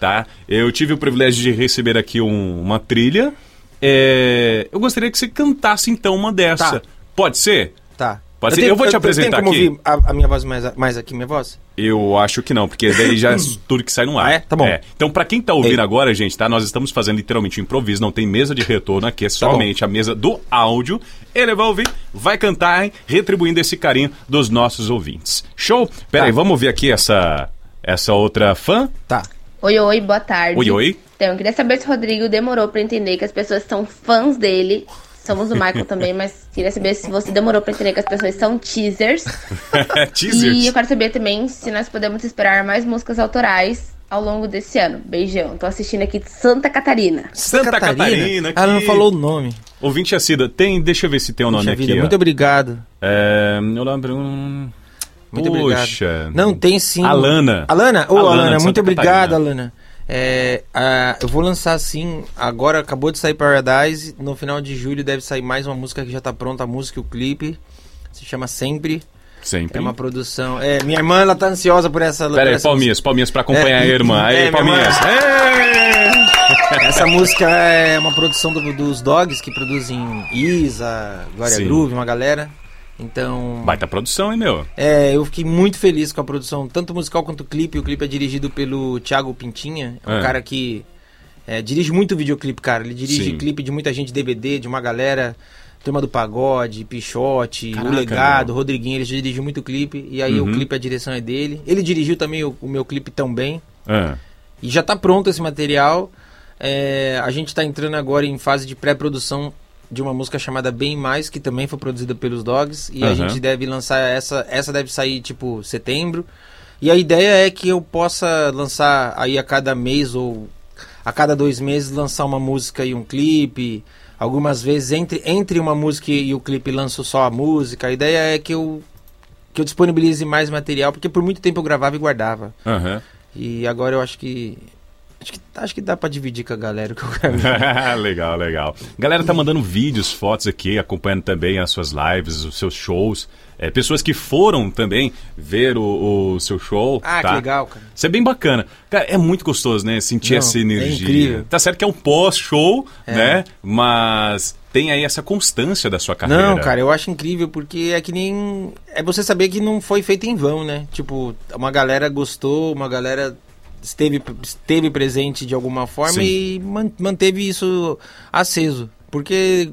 tá? Eu tive o privilégio de receber aqui um- uma trilha. É, eu gostaria que você cantasse então uma dessa. Tá. Pode ser? Tá. Pode ser? Eu vou te apresentar tenho como aqui. ouvir a, a minha voz mais, mais aqui, minha voz? Eu acho que não, porque daí já é tudo que sai no ar. Ah, é? Tá bom. Então, pra quem tá ouvindo Ei. agora, gente, tá? Nós estamos fazendo literalmente um improviso, não tem mesa de retorno aqui, é Tá somente a mesa do áudio. Ele vai ouvir, vai cantar, hein? retribuindo esse carinho dos nossos ouvintes. Show? Pera Tá. aí, vamos ver aqui essa, essa outra fã? Tá. Oi, oi, boa tarde. Oi, oi. Então, eu queria saber se o Rodrigo demorou pra entender que as pessoas são fãs dele. Somos do Michael também, mas queria saber se você demorou pra entender que as pessoas são teasers. Teasers. E eu quero saber também se nós podemos esperar mais músicas autorais ao longo desse ano. Beijão. Tô assistindo aqui de Santa Catarina. Santa Catarina, aqui. Ela não falou o nome. Ouvinte Acida, tem, deixa eu ver se tem o nome Puxa aqui. vida, ó. muito obrigado. É, eu lembro. hum, Muito Poxa. obrigado. Não, tem sim. Alana. Alana? Ô, Alana, Alana, de muito obrigado, Catarina. Alana. É, ah, eu vou lançar sim. Agora acabou de sair Paradise. No final de julho deve sair mais uma música que já tá pronta, a música e o clipe. Se chama Sempre. Sempre. É uma produção. É, minha irmã, ela tá ansiosa por essa. Pera aí, essa palminhas, palminhas pra acompanhar É, a irmã. Aí, é, palminhas. música. Essa música é uma produção do- dos Dogs que produzem Isa, Glória. Groove, uma galera. Então. Baita produção, hein, meu? É, eu fiquei muito feliz com a produção, tanto musical quanto o clipe. O clipe é dirigido pelo Thiago Pintinha, é um É. cara que É, dirige muito videoclipe, cara. Ele dirige Sim. clipe de muita gente DVD, de uma galera. Turma do Pagode, Pichote, Caraca, O Legado, meu. Rodriguinho, ele dirigiu muito clipe. E aí Uhum. o clipe, a direção é dele. Ele dirigiu também o, o meu clipe também. Ah, E já tá pronto esse material. É, a gente tá entrando agora em fase de pré-produção de uma música chamada Bem Mais, que também foi produzida pelos Dogs. E a Aham. gente deve lançar essa. Essa deve sair tipo setembro. E a ideia é que eu possa lançar aí a cada mês ou a cada dois meses lançar uma música e um clipe. Algumas vezes entre, entre uma música e o clipe lanço só a música. A ideia é que eu que eu disponibilize mais material, porque por muito tempo eu gravava e guardava. aham. E agora eu acho que. Acho que, acho que dá pra dividir com a galera eu gravei. legal, legal. Galera tá mandando vídeos, fotos aqui, acompanhando também as suas lives, os seus shows. É, pessoas que foram também ver o, o seu show. Ah, tá? que legal, cara. Isso é bem bacana. Cara, é muito gostoso, né? Sentir Não, essa é energia. incrível. Tá certo que é um pós-show, É. né? Mas tem aí essa constância da sua carreira. Não, cara, eu acho incrível porque é que nem. É você saber que não foi feito em vão, né? Tipo, uma galera gostou, uma galera esteve, esteve presente de alguma forma Sim. e man- manteve isso aceso. Porque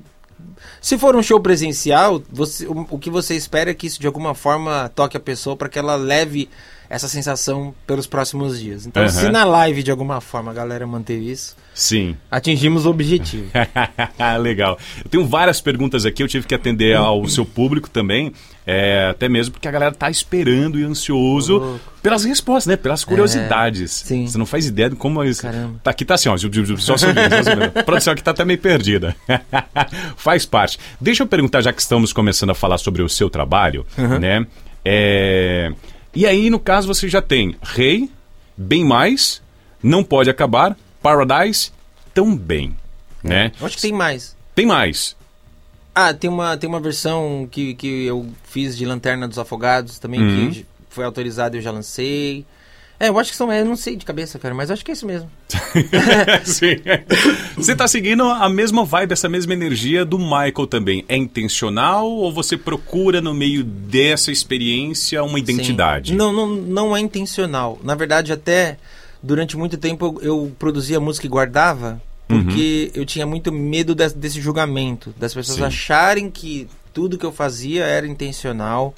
se for um show presencial, você, o, o que você espera é que isso de alguma forma toque a pessoa para que ela leve essa sensação pelos próximos dias. Então, Aham. se na live de alguma forma a galera manteve isso, Sim. atingimos o objetivo. Legal. Eu tenho várias perguntas aqui, eu tive que atender ao seu público também, é, até mesmo porque a galera tá esperando e ansioso Louco. pelas respostas, né? Pelas curiosidades. sim. Você não faz ideia de como isso. Caramba. Tá, aqui tá assim, ó. Só subindo. A produção aqui tá até meio perdida. faz parte. Deixa eu perguntar, já que estamos começando a falar sobre o seu trabalho, né? É, E aí, no caso, você já tem Rei, Bem Mais, Não Pode Acabar, Paradise, Também, né? Eu acho que tem mais. Tem mais. Ah, tem uma, tem uma versão que, que eu fiz de Lanterna dos Afogados também, Uhum. que foi autorizada e eu já lancei. É, eu acho que são. Eu não sei de cabeça, cara, mas acho que é isso mesmo. Sim. Você tá seguindo a mesma vibe, essa mesma energia do Michael também. É intencional ou você procura no meio dessa experiência uma identidade? Sim. Não, não, não é intencional. Na verdade, até durante muito tempo eu, eu produzia música e guardava, porque eu tinha muito medo des- desse julgamento, das pessoas Sim. acharem que tudo que eu fazia era intencional.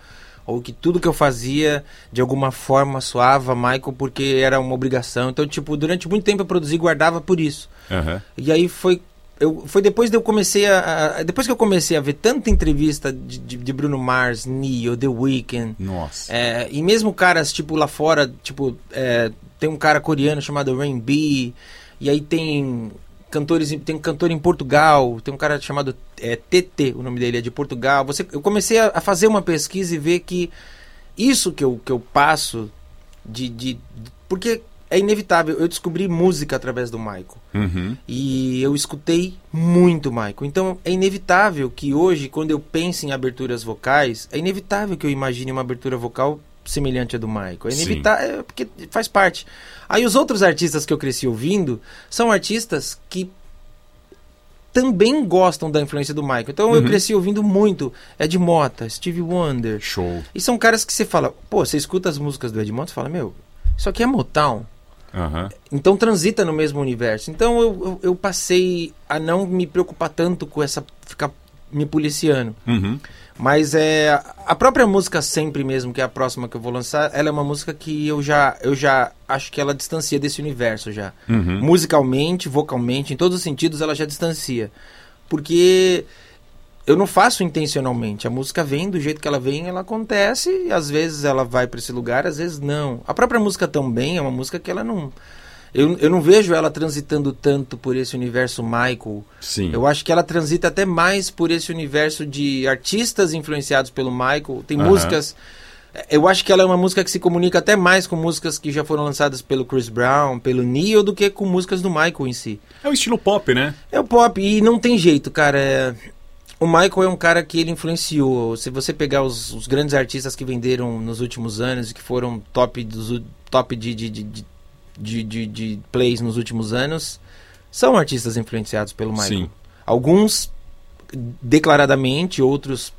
Ou que tudo que eu fazia, de alguma forma, soava Michael porque era uma obrigação. Então, tipo, durante muito tempo eu produzi e guardava por isso. Aham. E aí foi. Eu, foi depois de eu comecei a, a- Depois que eu comecei a ver tanta entrevista de, de- de Bruno Mars, Neo, The Weeknd. Nossa. é, e mesmo caras, tipo, lá fora, tipo, é, tem um cara coreano chamado Rain B. E aí tem cantores, em- tem um cantor em Portugal, tem um cara chamado é, TT, o nome dele é de Portugal. Você, eu comecei a, a fazer uma pesquisa e ver que isso que eu, que eu passo de, de- de- Porque é inevitável, eu descobri música através do Michael. Uhum. E eu escutei muito Michael. Então é inevitável que hoje, quando eu penso em aberturas vocais, é inevitável que eu imagine uma abertura vocal semelhante à do Michael. É inevitável, é porque faz parte. Aí os outros artistas que eu cresci ouvindo são artistas que também gostam da influência do Michael. Então eu Uhum. cresci ouvindo muito Ed Mota, Stevie Wonder. Show. E são caras que você fala, pô, você escuta as músicas do Ed Mota e fala, meu, isso aqui é Motown. Aham. Então transita no mesmo universo. Então eu, eu, eu passei a não me preocupar tanto com essa. ficar me policiando. Uhum. Mas é. A própria música sempre mesmo, que é a próxima que eu vou lançar, ela é uma música que eu já. Eu já acho que ela distancia desse universo já. Uhum. Musicalmente, vocalmente, em todos os sentidos ela já distancia. Porque eu não faço intencionalmente. A música vem do jeito que ela vem, ela acontece, e às vezes ela vai para esse lugar, às vezes não. A própria música também é uma música que ela não. Eu, eu não vejo ela transitando tanto por esse universo Michael. Sim. Eu acho que ela transita até mais por esse universo de artistas influenciados pelo Michael. Tem Aham. músicas. Eu acho que ela é uma música que se comunica até mais com músicas que já foram lançadas pelo Chris Brown, pelo Neil, do que com músicas do Michael em si. É o estilo pop, né? É o pop e não tem jeito, cara. É- O Michael é um cara que ele influenciou. Se você pegar os, os grandes artistas que venderam nos últimos anos e que foram top, dos, top de, de, de, de, de, de- de plays nos últimos anos, são artistas influenciados pelo Michael. Sim. Alguns declaradamente, outros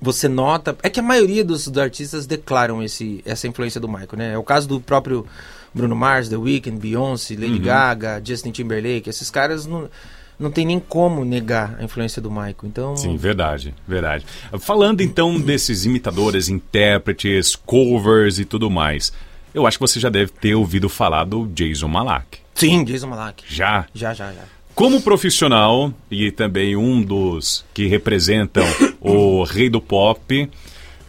você nota. É que a maioria dos, dos artistas declaram esse, essa influência do Michael, né? É o caso do próprio Bruno Mars, The Weeknd, Beyoncé, Lady Uhum. Gaga, Justin Timberlake. Esses caras não, não tem nem como negar a influência do Michael. Então. Sim, verdade, verdade. Falando então desses imitadores, intérpretes, covers e tudo mais, eu acho que você já deve ter ouvido falar do Jason Malak. Sim, Jason Malak. Já? Já, já, já. Como profissional e também um dos que representam o rei do pop,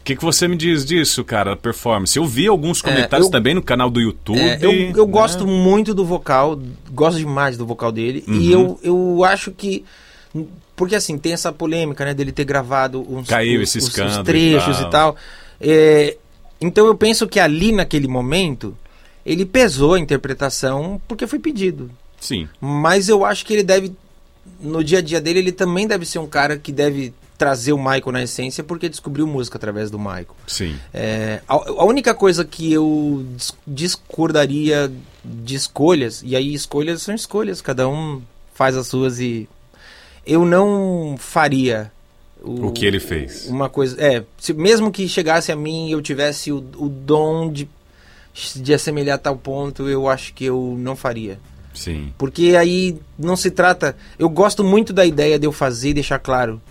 o que, que você me diz disso, cara, performance? Eu vi alguns comentários eu- também no canal do YouTube. É, eu, eu né? gosto muito do vocal, gosto demais do vocal dele. E Uhum. eu, eu acho que. Porque assim, tem essa polêmica, né, dele ter gravado uns, Caiu esse os- os escândalo e trechos tal. e tal. É, então eu penso que ali naquele momento ele pesou a interpretação porque foi pedido. Sim. Mas eu acho que ele deve, no dia a dia dele, ele também deve ser um cara que deve trazer o Michael na essência porque descobriu música através do Michael. Sim. É, a, a única coisa que eu dis- discordaria de escolhas, e aí escolhas são escolhas, cada um faz as suas e eu não faria O que ele fez. Uma coisa, é, se, mesmo que chegasse a mim e eu tivesse o, o dom de, de assemelhar a tal ponto, eu acho que eu não faria. Sim. Porque aí não se trata. Eu gosto muito da ideia de eu fazer e deixar claro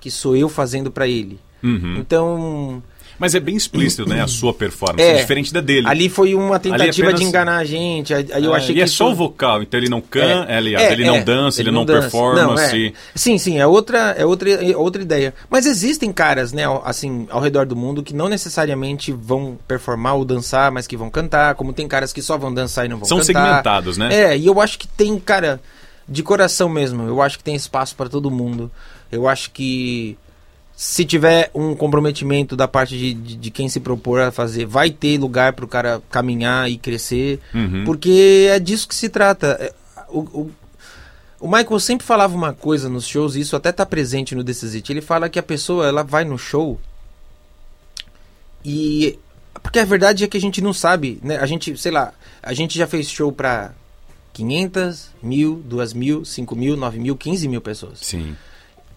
que sou eu fazendo pra ele. Uhum. Então, Mas é bem explícito, né? A sua performance. É. diferente da dele. ali foi uma tentativa apenas- de enganar a gente. Aí eu É, achei e que é só o vocal, então ele não canta, É, aliás, é, ele não é, dança, ele, não, dança. performance. Não, é. Sim, sim, é outra, é outra, é outra ideia. Mas existem caras, né, assim, ao redor do mundo que não necessariamente vão performar ou dançar, mas que vão cantar, como tem caras que só vão dançar e não vão São cantar. segmentados, né? É, e eu acho que tem, cara, de coração mesmo, eu acho que tem espaço para todo mundo. Eu acho que se tiver um comprometimento da parte de, de, de quem se propor a fazer, vai ter lugar para o cara caminhar e crescer, Uhum. porque é disso que se trata. É, O, o, o Michael sempre falava uma coisa nos shows, e isso até tá presente no This Is It. Ele fala que a pessoa ela vai no show e porque a verdade é que a gente não sabe, né? A gente, sei lá, a gente já fez show para 500, mil, 2 mil, 5 mil, 9 mil, 15 mil pessoas. Sim.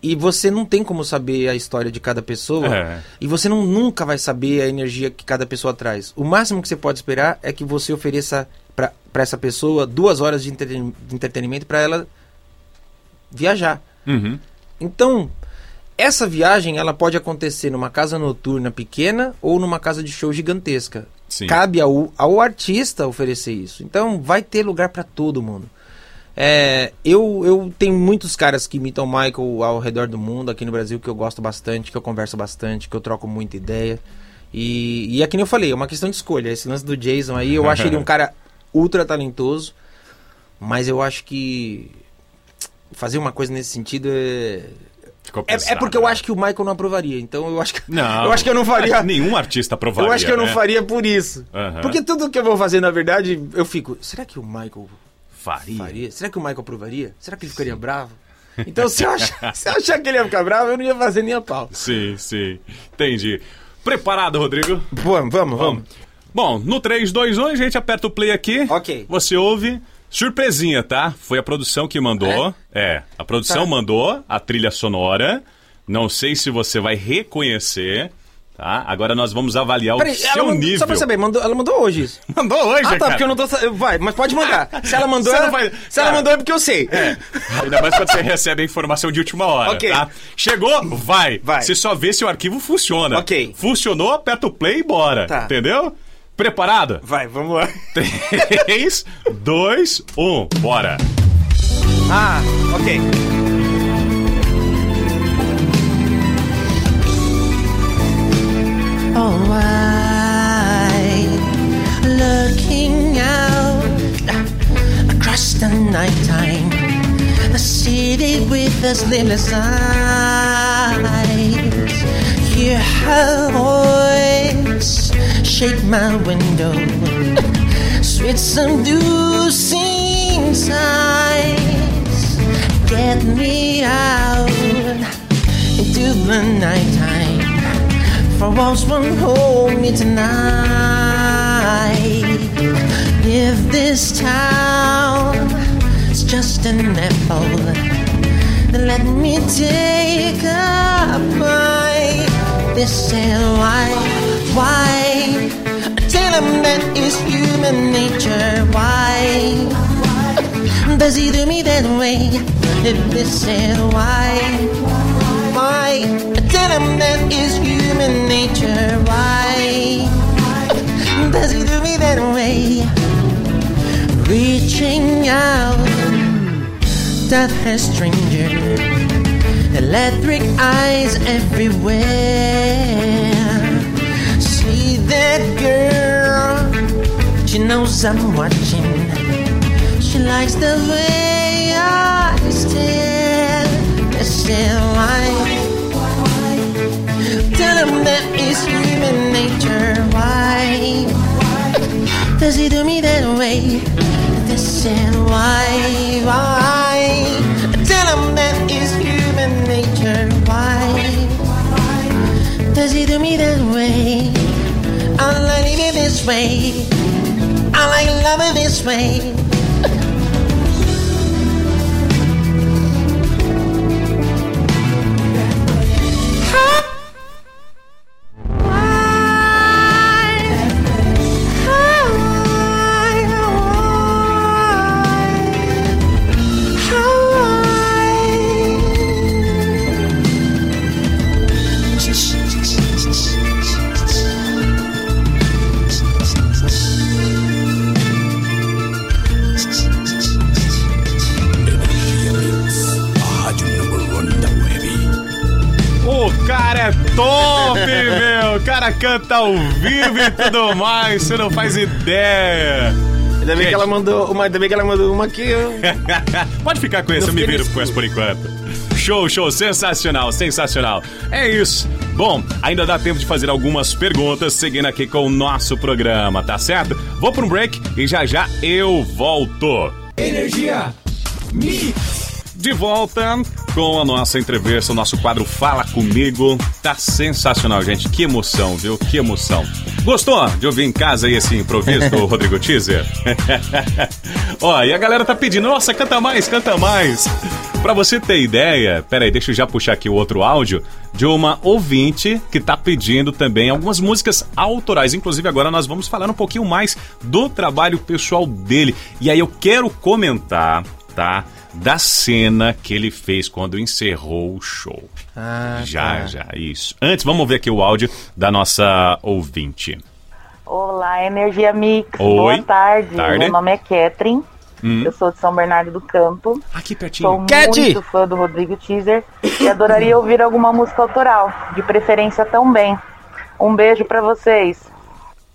E você não tem como saber a história de cada pessoa. É. E você não, nunca vai saber a energia que cada pessoa traz. O máximo que você pode esperar é que você ofereça para essa pessoa duas horas de, entreten- de entretenimento para ela viajar. Uhum. Então, essa viagem ela pode acontecer numa casa noturna pequena ou numa casa de show gigantesca. Sim. Cabe ao, ao artista oferecer isso. Então, vai ter lugar para todo mundo. É, eu, eu tenho muitos caras que imitam o Michael ao redor do mundo, aqui no Brasil, que eu gosto bastante, que eu converso bastante, que eu troco muita ideia. E, e é que nem eu falei, é uma questão de escolha. Esse lance do Jason aí, eu acho ele um cara ultra talentoso, mas eu acho que fazer uma coisa nesse sentido é. Ficou É, é porque eu né? acho que o Michael não aprovaria. Então eu acho que. Não. Eu acho que eu não faria. Nenhum artista aprovaria. eu acho que eu não né? faria por isso. Aham. Porque tudo que eu vou fazer, na verdade, eu fico. Será que o Michael Faria. faria? Será que o Michael aprovaria? Será que ele ficaria bravo? Então, se eu, achar, se eu achar que ele ia ficar bravo, eu não ia fazer nem a pau. Sim, sim. Entendi. Preparado, Rodrigo? Vamos, vamos, vamos. Bom, no 3, 2, 1, a gente aperta o play aqui. Ok. Você ouve. Surpresinha, tá? Foi a produção que mandou. É, a produção Tá. mandou a trilha sonora. Não sei se você vai reconhecer, tá? Agora nós vamos avaliar Peraí, o seu mandou, nível. só pra saber, mandou, ela mandou hoje isso. Mandou hoje, Ah, tá, cara. porque eu não tô. Vai, mas pode mandar. Se ela mandou, ela, vai- se ela Cara. mandou é porque eu sei. É, ainda mais quando você recebe a informação de última hora, Ok. tá? Chegou? Vai. Vai. Você só vê se o arquivo funciona. Ok. Funcionou, aperta o play e bora. Tá. Entendeu? Preparado? Vai, vamos lá. 3, 2, 1, bora. Ah, ok. I looking out across the nighttime, the city with the sleepless eyes. Hear her voice shake my window, sweet seducing sighs. Get me out into the nighttime. For walls won't hold me tonight. If this town is just an apple, then let me take a bite. this and why, why? Tell him that it's human nature. Why does he do me that way? If This and why, why? That human nature. Why does he do me that way? Reaching out, death has stranger. Electric eyes everywhere. See that girl? She knows I'm watching. She likes the way I stare. Why? Tell him that it's human nature. Why does he do me that way? Listen, why? Why? Tell him that it's human nature. Why does he do me that way? I like it this way. I like love it this way. Canta ao vivo e tudo mais, você não faz ideia. Ainda bem que ela mandou uma, ainda bem que ela mandou uma eu. Pode ficar com esse, eu me viro com essa por enquanto. Show, show, sensacional, sensacional. É isso. Bom, ainda dá tempo de fazer algumas perguntas seguindo aqui com o nosso programa, tá certo? Vou para um break e já já eu volto. Energia De volta com a nossa entrevista, o nosso quadro Fala Comigo. Tá sensacional, gente. Que emoção, viu? Que emoção. Gostou de ouvir em casa aí esse improviso do Rodrigo Teaser? Ó, e a galera tá pedindo, nossa, canta mais, canta mais. Pra você ter ideia, peraí, deixa eu já puxar aqui o outro áudio de uma ouvinte que tá pedindo também algumas músicas autorais. Inclusive, agora nós vamos falar um pouquinho mais do trabalho pessoal dele. E aí eu quero comentar, tá? Da cena que ele fez quando encerrou o show. Ah, já, tá. já, isso. Antes, vamos ver aqui o áudio da nossa ouvinte. Olá, Energia Mix. Oi. Boa tarde. Tarde. Meu nome é Catherine. Hum. Eu sou de São Bernardo do Campo. Aqui Sou pertinho. Cat! muito fã do Rodrigo Teaser e adoraria ouvir alguma música autoral, de preferência também. Um beijo pra vocês.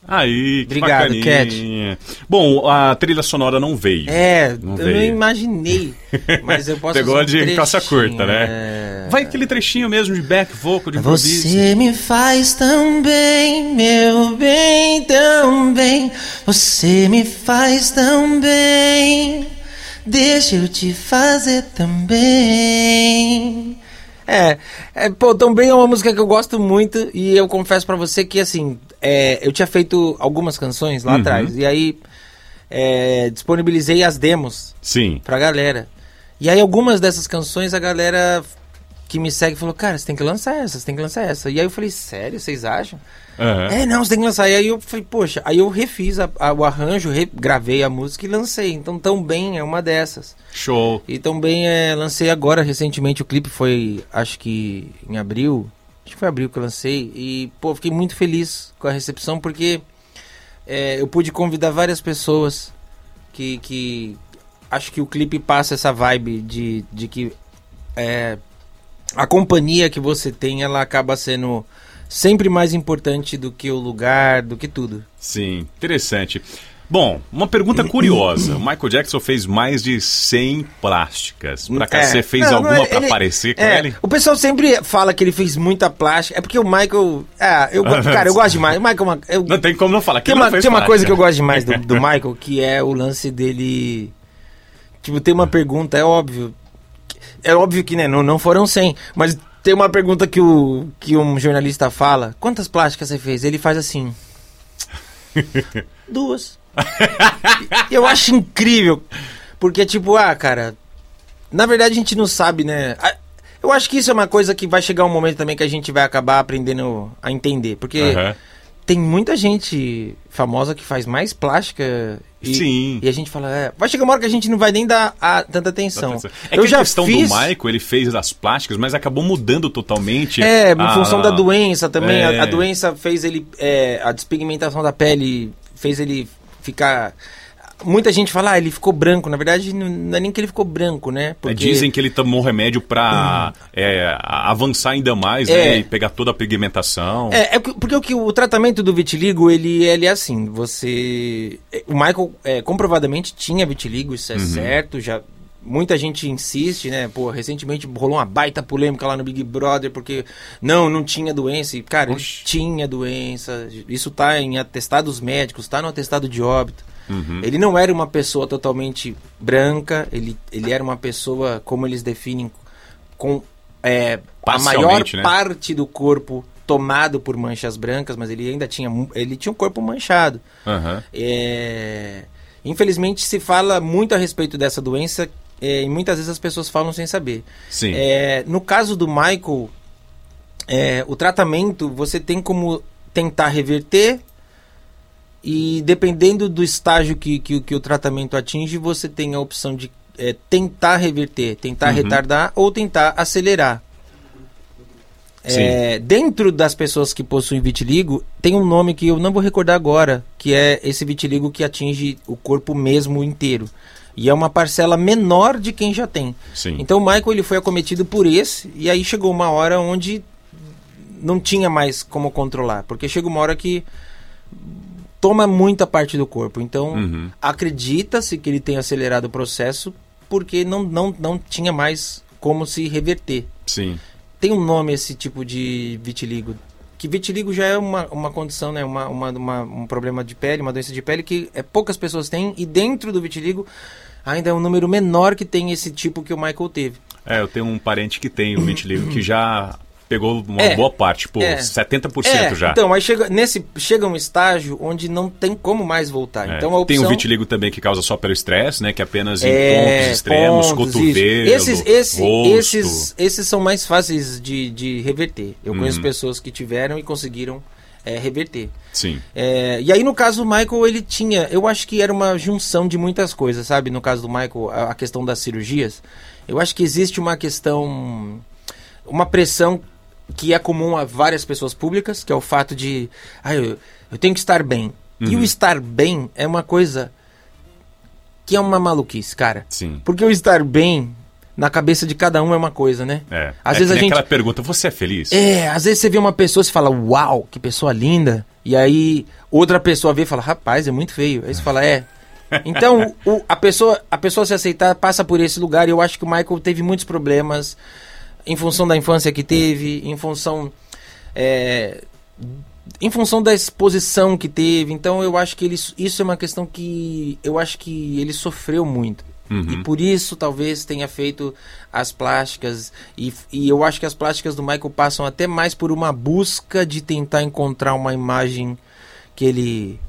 Aí, que Obrigado, bacaninha. Bom, a trilha sonora não veio. É, Não eu veio. não imaginei. Mas eu posso Pegou um de trechinho, calça curta, né? é. Vai aquele trechinho mesmo de back vocal, de improviso. Você me faz tão bem, meu bem, tão bem. Você me faz tão bem. Deixa eu te fazer também. É, é, pô, também é uma música que eu gosto muito e eu confesso pra você que, assim, é, eu tinha feito algumas canções lá Uhum. atrás e aí é, disponibilizei as demos Sim. pra galera. E aí algumas dessas canções a galera que me segue falou, cara, você tem que lançar essa, você tem que lançar essa. E aí eu falei, sério, vocês acham? Aham. É, não, você tem que lançar. E aí eu falei, poxa, aí eu refiz a- a- o arranjo, re- gravei a música e lancei. Então tão bem é uma dessas. Show. E também é, lancei agora, recentemente, o clipe foi, acho que em abril. Acho que foi abril que eu lancei. E, pô, fiquei muito feliz com a recepção, porque é, eu pude convidar várias pessoas que, que acho que o clipe passa essa vibe de, de que é, a companhia que você tem, ela acaba sendo sempre mais importante do que o lugar, do que tudo. Sim, interessante. Bom, uma pergunta curiosa. O Michael Jackson fez mais de 100 plásticas. Pra cá, É. você fez Não, não, alguma pra ele- parecer com é, ele? O pessoal sempre fala que ele fez muita plástica. É porque o Michael. É, eu, cara, eu gosto demais. O Michael. é Eu, Não tem como não falar. que tem uma, tem uma coisa que eu gosto demais do, do Michael, que é o lance dele. Tipo, tem uma pergunta, é óbvio. É óbvio que né, não, não foram 100, mas tem uma pergunta que, o, que um jornalista fala: Quantas plásticas você fez? Ele faz assim. Duas. Eu acho incrível. Porque, tipo, ah, cara. Na verdade, a gente não sabe, né? Eu acho que isso é uma coisa que vai chegar um momento também que a gente vai acabar aprendendo a entender. Porque Aham. tem muita gente famosa que faz mais plástica. E, Sim. E a gente fala, é, vai chegar uma hora que a gente não vai nem dar a- tanta atenção. É que a questão do Michael, ele fez as plásticas, mas acabou mudando totalmente. É, em a- função da doença também. É. A, a doença fez ele. é, a despigmentação da pele fez ele ficar. Muita gente fala, ah, ele ficou branco. Na verdade, não, é nem que ele ficou branco, né? É, Dizem que ele tomou remédio pra é, a- avançar ainda mais, É. né? E pegar toda a pigmentação. É, é porque porque o, o tratamento do vitiligo, ele, ele é assim, você... O Michael é, comprovadamente tinha vitiligo, isso é Uhum. certo, já... Muita gente insiste, né? Pô, recentemente rolou uma baita polêmica lá no Big Brother, porque não, não tinha doença. E, cara, ele tinha doença. Isso tá em atestados médicos, tá no atestado de óbito. Uhum. Ele não era uma pessoa totalmente branca, ele, ele era uma pessoa, como eles definem, com é, a maior né? parte do corpo tomado por manchas brancas, mas ele ainda tinha, ele tinha um corpo manchado. Aham. É, infelizmente se fala muito a respeito dessa doença é, e muitas vezes as pessoas falam sem saber. Sim. É, no caso do Michael, é, o tratamento você tem como tentar reverter e dependendo do estágio que, que, que o tratamento atinge, você tem a opção de é, tentar reverter, tentar Uhum. retardar ou tentar acelerar. É, dentro das pessoas que possuem vitiligo, tem um nome que eu não vou recordar agora, que é esse vitiligo que atinge o corpo mesmo inteiro. E é uma parcela menor de quem já tem. Sim. Então o Michael ele foi acometido por esse, e aí chegou uma hora onde não tinha mais como controlar, porque chega uma hora que toma muita parte do corpo. Então Uhum. acredita-se que ele tenha acelerado o processo porque não, não, não tinha mais como se reverter. Sim. Tem um nome esse tipo de vitiligo. Que vitiligo já é uma, uma condição, né? Uma, uma, uma- um problema de pele, uma doença de pele que é, poucas pessoas têm. E dentro do vitiligo ainda é um número menor que tem esse tipo que o Michael teve. É, eu tenho um parente que tem o vitiligo que já pegou uma É. boa parte, tipo, É. 70% É, já. Então, aí chega, nesse, chega um estágio onde não tem como mais voltar. É, Então opção... Tem o vitiligo também que causa só pelo estresse, né? Que é apenas em É, pontos extremos, pontos, cotovelo. Esses, esse- esses, esses são mais fáceis de, de reverter. Eu conheço Uhum. pessoas que tiveram e conseguiram é, reverter. Sim. É, e aí, no caso do Michael, ele tinha. Eu acho que era uma junção de muitas coisas, sabe? No caso do Michael, a, a questão das cirurgias. Eu acho que existe uma questão. Uma pressão que é comum a várias pessoas públicas, que é o fato de. Ah, eu, eu tenho que estar bem. E Uhum. o estar bem é uma coisa que é uma maluquice, cara. Sim. Porque o estar bem na cabeça de cada um é uma coisa, né? É. Às é vezes a gente. aquela pergunta, você é feliz? É, às vezes você vê uma pessoa e fala, uau, que pessoa linda. E aí outra pessoa vê e fala, rapaz, é muito feio. Aí você fala, é. Então, o- a, pessoa, a pessoa se aceitar passa por esse lugar. E eu acho que o Michael teve muitos problemas em função da infância que teve, em função. é, em função da exposição que teve. Então eu acho que ele, isso é uma questão que eu acho que ele sofreu muito. Uhum. E por isso talvez tenha feito as plásticas. E, e eu acho que as plásticas do Michael passam até mais por uma busca de tentar encontrar uma imagem que ele,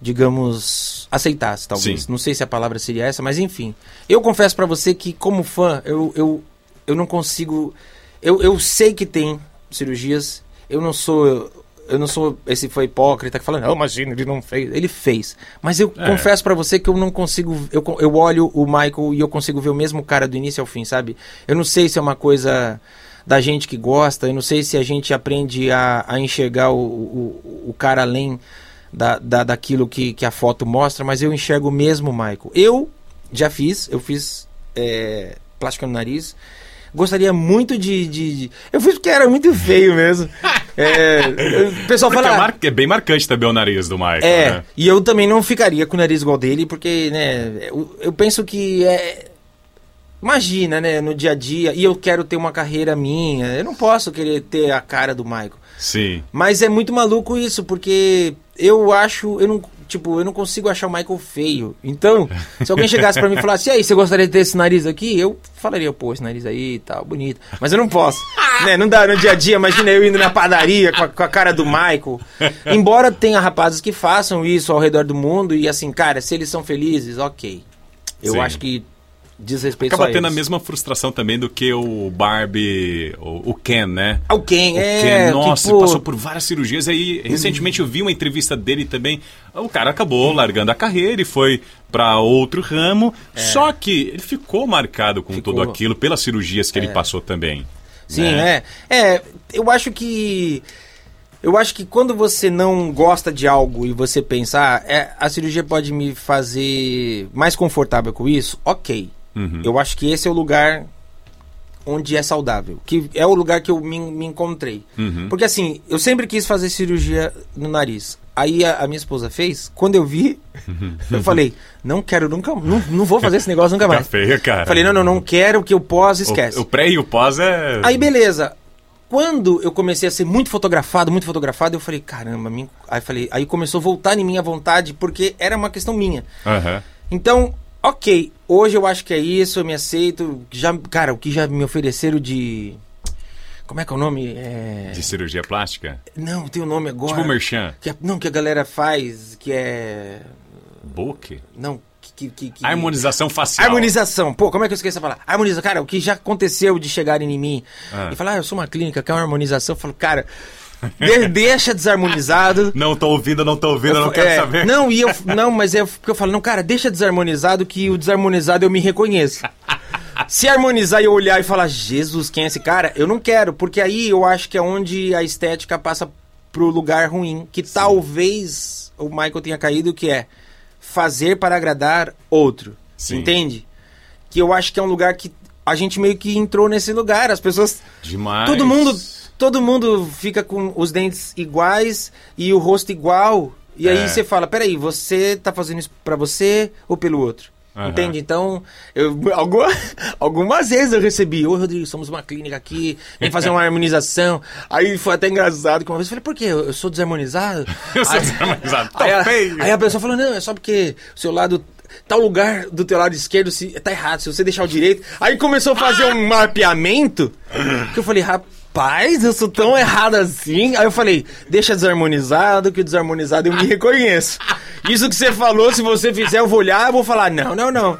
digamos, aceitasse, talvez. Sim. Não sei se a palavra seria essa, mas enfim. Eu confesso pra você que, como fã, eu, eu, eu não consigo. Eu, eu sei que tem cirurgias. Eu não sou. Eu não sou esse foi hipócrita que fala, não, imagina, ele não fez. Ele fez. Mas eu É. confesso pra você que eu não consigo. Eu, eu olho o Michael e eu consigo ver o mesmo cara do início ao fim, sabe? Eu não sei se é uma coisa da gente que gosta, eu não sei se a gente aprende a, a enxergar o, o, o cara além da, da, daquilo que, que a foto mostra, mas eu enxergo mesmo o Michael. Eu já fiz, eu fiz é, plástica no nariz. Gostaria muito de, de- de- Eu fiz porque era muito feio mesmo. É, o pessoal Porque fala. é, mar- é bem marcante também o nariz do Michael, É, né? e eu também não ficaria com o nariz igual dele, porque, né, eu, eu penso que é. Imagina, né, no dia a dia, e eu quero ter uma carreira minha, eu não posso querer ter a cara do Michael. Sim. Mas é muito maluco isso, porque eu acho, eu não, tipo, eu não consigo achar o Michael feio. Então, se alguém chegasse pra mim e falasse, e aí, você gostaria de ter esse nariz aqui? Eu falaria, pô, esse nariz aí e tal, bonito. Mas eu não posso, né? Não dá no dia a dia, imagina eu indo na padaria com a, com a cara do Michael. Embora tenha rapazes que façam isso ao redor do mundo e assim, cara, se eles são felizes, ok. Eu Sim. acho que diz respeito Acaba a tendo a eles. mesma frustração também do que o Barbie, o, o Ken, né? Ah, o Ken, O é, Ken, nossa, tipo- passou por várias cirurgias. Aí, recentemente eu vi uma entrevista dele também. O cara acabou largando a carreira e foi pra outro ramo. Só que ele ficou marcado com É. Ficou. tudo aquilo pelas cirurgias que ele passou também. Sim, né? é. É, eu acho que. Eu acho que quando você não gosta de algo e você pensa, ah, é, a cirurgia pode me fazer mais confortável com isso, ok. Uhum. Eu acho que esse é o lugar onde é saudável. Que é o lugar que eu me, me encontrei. Uhum. Porque assim, eu sempre quis fazer cirurgia no nariz. Aí a, a minha esposa fez, quando eu vi, eu falei, não quero nunca, não, não vou fazer esse negócio nunca Tá mais. feio, cara. Falei, não, não, não quero que eu pós, esquece. O, o pré e o pós é. Aí beleza. Quando eu comecei a ser muito fotografado, muito fotografado, eu falei, caramba, me... aí falei, aí começou a voltar em minha vontade, porque era uma questão minha. Aham. Então, ok, hoje eu acho que é isso, eu me aceito. Já, cara, o que já me ofereceram de. Como é que é o nome? É... De cirurgia plástica? Não, tem o nome agora. Tipo merchan. Que a- Não, que a galera faz, que é. Book? Não, que. que, que... Harmonização facial. Harmonização. Pô, como é que eu esqueci essa palavra? Harmonização. Cara, o que já aconteceu de chegarem em mim Ah. e falar, ah, eu sou uma clínica, quer uma harmonização? Eu falo, cara, de- deixa desarmonizado. Não tô ouvindo, não tô ouvindo, eu não quero é, saber. Não, e eu, não, mas é porque eu falo, não, cara, deixa desarmonizado que o desarmonizado eu me reconheço. Se harmonizar e eu olhar e falar, Jesus, quem é esse cara? Eu não quero, porque aí eu acho que é onde a estética passa pro lugar ruim, que talvez o Michael tenha caído, que é fazer para agradar outro. Sim. Entende? Que eu acho que é um lugar que a gente meio que entrou nesse lugar. As pessoas Demais. Todo mundo, todo mundo fica com os dentes iguais e o rosto igual. E aí É. você fala, peraí, você tá fazendo isso pra você ou pelo outro? Aham. Entende? Então, eu, alguma- algumas vezes eu recebi, ô Rodrigo, somos uma clínica aqui, vem fazer uma harmonização. Aí foi até engraçado que uma vez eu falei, por quê? Eu, sou desarmonizado? Eu sou Aí- desarmonizado, tá aí, a- feio. aí a pessoa falou, não, é só porque o seu lado. Tal lugar do teu lado esquerdo se, tá errado, se você deixar o direito. Aí começou a fazer um mapeamento. Que eu falei, rapaz, eu sou tão errado assim. Aí eu falei, deixa desarmonizado, que desarmonizado eu me reconheço. Isso que você falou, se você fizer, eu vou olhar, eu vou falar, não, não, não.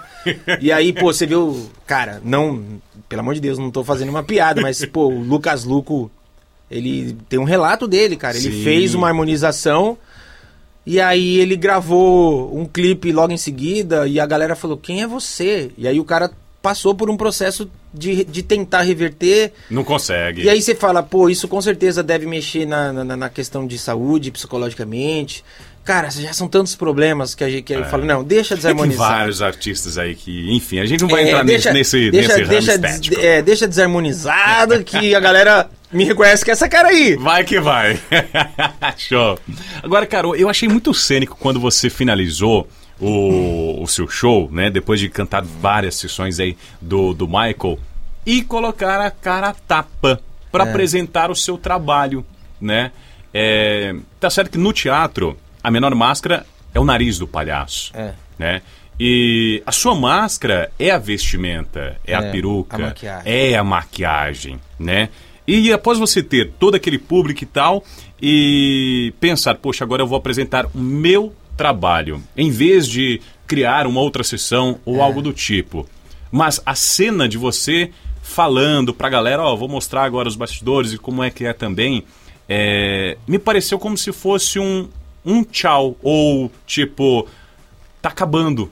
E aí, pô, você viu, cara, não, pelo amor de Deus, não tô fazendo uma piada, mas, pô, o Lucas Luco, ele tem um relato dele, cara. Ele Sim. fez uma harmonização. E aí ele gravou um clipe logo em seguida e a galera falou, quem é você? E aí o cara passou por um processo de, de tentar reverter. Não consegue. E aí você fala, pô, isso com certeza deve mexer na, na, na questão de saúde, psicologicamente. Cara, já são tantos problemas que a gente que eu falo, não, deixa Tem desarmonizar. vários artistas aí que, enfim, a gente não vai É, entrar deixa, nesse, deixa, nesse deixa, des- é, deixa desarmonizado que a galera me reconhece que é essa cara aí. Vai que vai. show. Agora, cara, eu achei muito cênico quando você finalizou o, o seu show, né? Depois de cantar várias sessões aí do, do Michael e colocar a cara a tapa para É. apresentar o seu trabalho, né? É, tá certo que no teatro a menor máscara é o nariz do palhaço, É. né? E a sua máscara é a vestimenta, é, a É, peruca, a é a maquiagem, né? E após você ter todo aquele público e tal, e pensar, poxa, agora eu vou apresentar o meu trabalho, em vez de criar uma outra sessão ou algo do tipo. Mas a cena de você falando pra galera, ó, vou mostrar agora os bastidores e como é que é também, é, me pareceu como se fosse um, um tchau, ou tipo, tá acabando.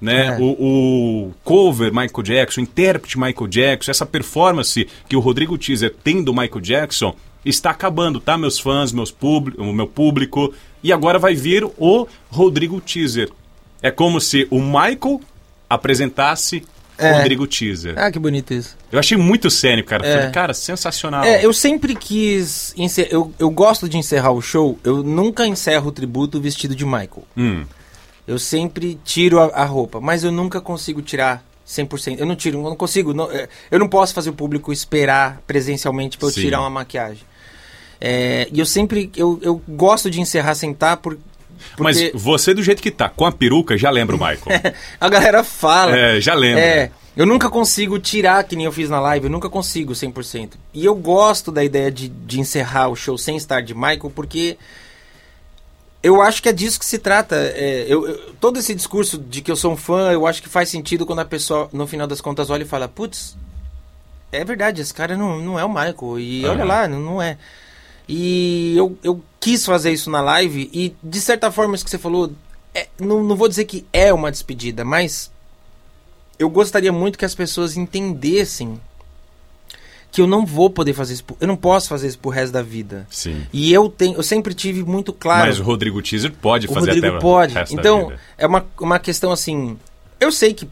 Né? É. O, o cover Michael Jackson, o intérprete Michael Jackson, essa performance que o Rodrigo Teaser tem do Michael Jackson está acabando, tá? Meus fãs, meus público, o meu público. E agora vai vir o Rodrigo Teaser. É como se o Michael apresentasse o É. Rodrigo Teaser. Ah, que bonito isso. Eu achei muito sério, cara. É. Falei, cara, sensacional. É, eu sempre quis. encer- Eu, eu gosto de encerrar o show. Eu nunca encerro o tributo vestido de Michael. Hum, Eu sempre tiro a, a roupa, mas eu nunca consigo tirar 100%. Eu não tiro, eu não consigo. não- é, eu não posso fazer o público esperar presencialmente pra eu Sim. tirar uma maquiagem. É, e eu sempre. Eu, eu gosto de encerrar sem estar, por, Mas porque você, do jeito que tá, com a peruca, já lembra o Michael. a galera fala. é, já lembra. É, eu nunca consigo tirar, que nem eu fiz na live, eu nunca consigo 100%. E eu gosto da ideia de, de encerrar o show sem estar de Michael, porque Eu acho que é disso que se trata. É, eu, eu- todo esse discurso de que eu sou um fã, eu acho que faz sentido quando a pessoa, no final das contas, olha e fala: Putz, é verdade, esse cara não, não é o Michael. E olha Aham. lá, não, não é. E eu, eu quis fazer isso na live, e de certa forma, isso que você falou, é, não, não vou dizer que é uma despedida, mas eu gostaria muito que as pessoas entendessem que eu não vou poder fazer isso, eu não posso fazer isso pro resto da vida. Sim. E eu tenho, eu sempre tive muito claro. Mas o Rodrigo Teaser pode O fazer Rodrigo até o pode. Então, é uma, uma questão assim. Eu sei que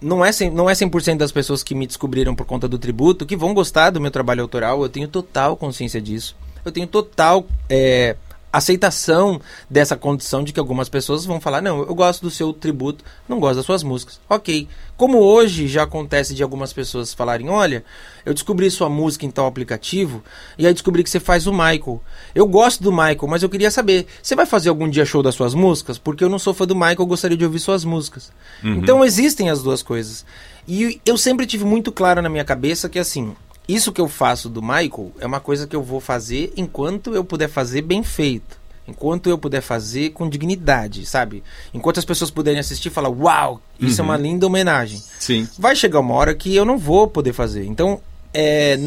não é, 100, não é 100% das pessoas que me descobriram por conta do tributo que vão gostar do meu trabalho autoral. Eu tenho total consciência disso. Eu tenho total é, aceitação dessa condição de que algumas pessoas vão falar: não, eu gosto do seu tributo, não gosto das suas músicas. Ok. Como hoje já acontece de algumas pessoas falarem: olha, eu descobri sua música em tal aplicativo e aí descobri que você faz o Michael. Eu gosto do Michael, mas eu queria saber: você vai fazer algum dia show das suas músicas? Porque eu não sou fã do Michael, eu gostaria de ouvir suas músicas. Uhum. Então existem as duas coisas. E eu sempre tive muito claro na minha cabeça que assim. Isso que eu faço do Michael é uma coisa que eu vou fazer enquanto eu puder fazer bem feito. Enquanto eu puder fazer com dignidade, sabe? Enquanto as pessoas puderem assistir e falar, uau, isso é Uhum. uma linda homenagem. Sim. Vai chegar uma hora que eu não vou poder fazer. Então, é,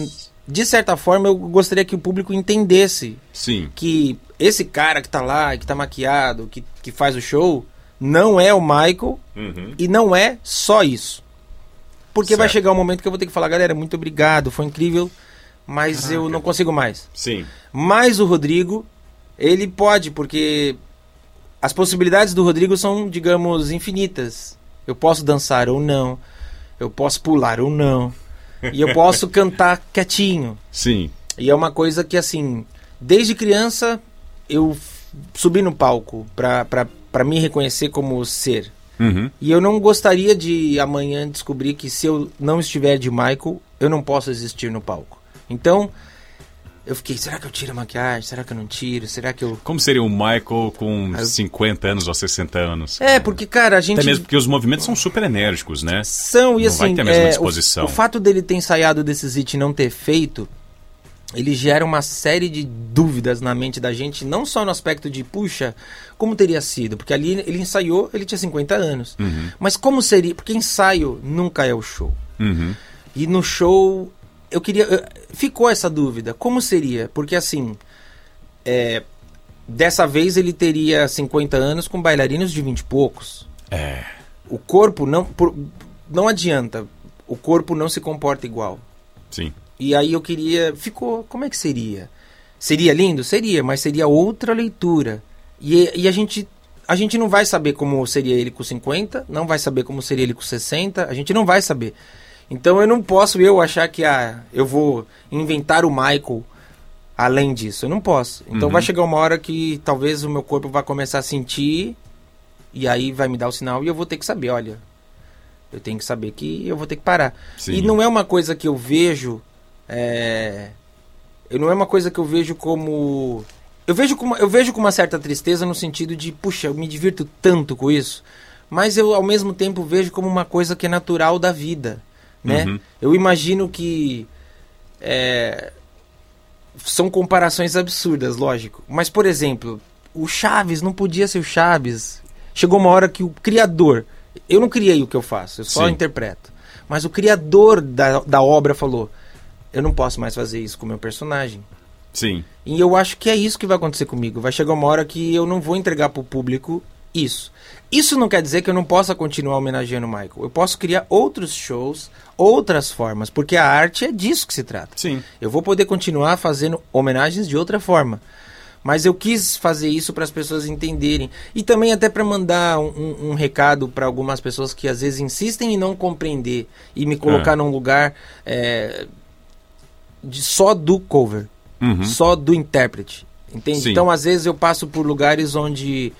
de certa forma, eu gostaria que o público entendesse Sim. que esse cara que tá lá, que tá maquiado, que, que faz o show, não é o Michael Uhum. e não é só isso. Porque vai Certo. chegar um momento que eu vou ter que falar, galera, muito obrigado, foi incrível, mas eu não consigo mais. Sim. Mas o Rodrigo, ele pode, porque as possibilidades do Rodrigo são, digamos, infinitas. Eu posso dançar ou não, eu posso pular ou não, e eu posso cantar quietinho. Sim. E é uma coisa que, assim, desde criança eu subi no palco pra me reconhecer como ser. Uhum. E eu não gostaria de amanhã descobrir que se eu não estiver de Michael, eu não posso existir no palco. Então, eu fiquei, será que eu tiro a maquiagem? Será que eu não tiro? Será que eu. Como seria o Michael com Ah, eu- 50 anos ou 60 anos? É, porque, cara, a gente. Até mesmo porque os movimentos são super enérgicos, né? São, e Não assim. vai ter a mesma é, o- disposição. O, fato dele ter ensaiado desses hits e não ter feito, ele gera uma série de dúvidas na mente da gente, não só no aspecto de, puxa, como teria sido? Porque ali ele ensaiou, ele tinha 50 anos. Uhum. Mas como seria? Porque ensaio nunca é o show. Uhum. E no show, eu queria. eu- ficou essa dúvida. Como seria? Porque assim. é, dessa vez ele teria 50 anos com bailarinos de 20 e poucos. É. O corpo não. por- não adianta. O corpo não se comporta igual. Sim. E aí eu queria. Ficou. Como é que seria? Seria lindo? Seria, mas seria outra leitura. E, e a gente. A gente não vai saber como seria ele com 50, não vai saber como seria ele com 60, a gente não vai saber. Então eu não posso eu achar que ah, eu vou inventar o Michael além disso. Eu não posso. Então Uhum. vai chegar uma hora que talvez o meu corpo vai começar a sentir e aí vai me dar o sinal e eu vou ter que saber, olha, eu tenho que saber que eu vou ter que parar. Sim. E não é uma coisa que eu vejo. É... Eu não é uma coisa que eu vejo como. Eu vejo, com uma, eu vejo com uma certa tristeza no sentido de, puxa, eu me divirto tanto com isso. Mas eu, ao mesmo tempo, vejo como uma coisa que é natural da vida. Né? Uhum. Eu imagino que. é, São comparações absurdas, lógico. Mas, por exemplo, o Chaves não podia ser o Chaves. Chegou uma hora que o criador. Eu não criei o que eu faço, eu só Sim. interpreto. Mas o criador da, da obra falou: eu não posso mais fazer isso com o meu personagem. Sim. E eu acho que é isso que vai acontecer comigo. Vai chegar uma hora que eu não vou entregar pro público isso. Isso não quer dizer que eu não possa continuar homenageando o Michael. Eu posso criar outros shows, outras formas, porque a arte é disso que se trata. Sim. Eu vou poder continuar fazendo homenagens de outra forma. Mas eu quis fazer isso para as pessoas entenderem. E também até para mandar um, um- um recado para algumas pessoas que às vezes insistem em não compreender e me colocar Ah. num lugar é, de só do cover Uhum. só do intérprete. Entende? Sim. Então, às vezes, eu passo por lugares onde.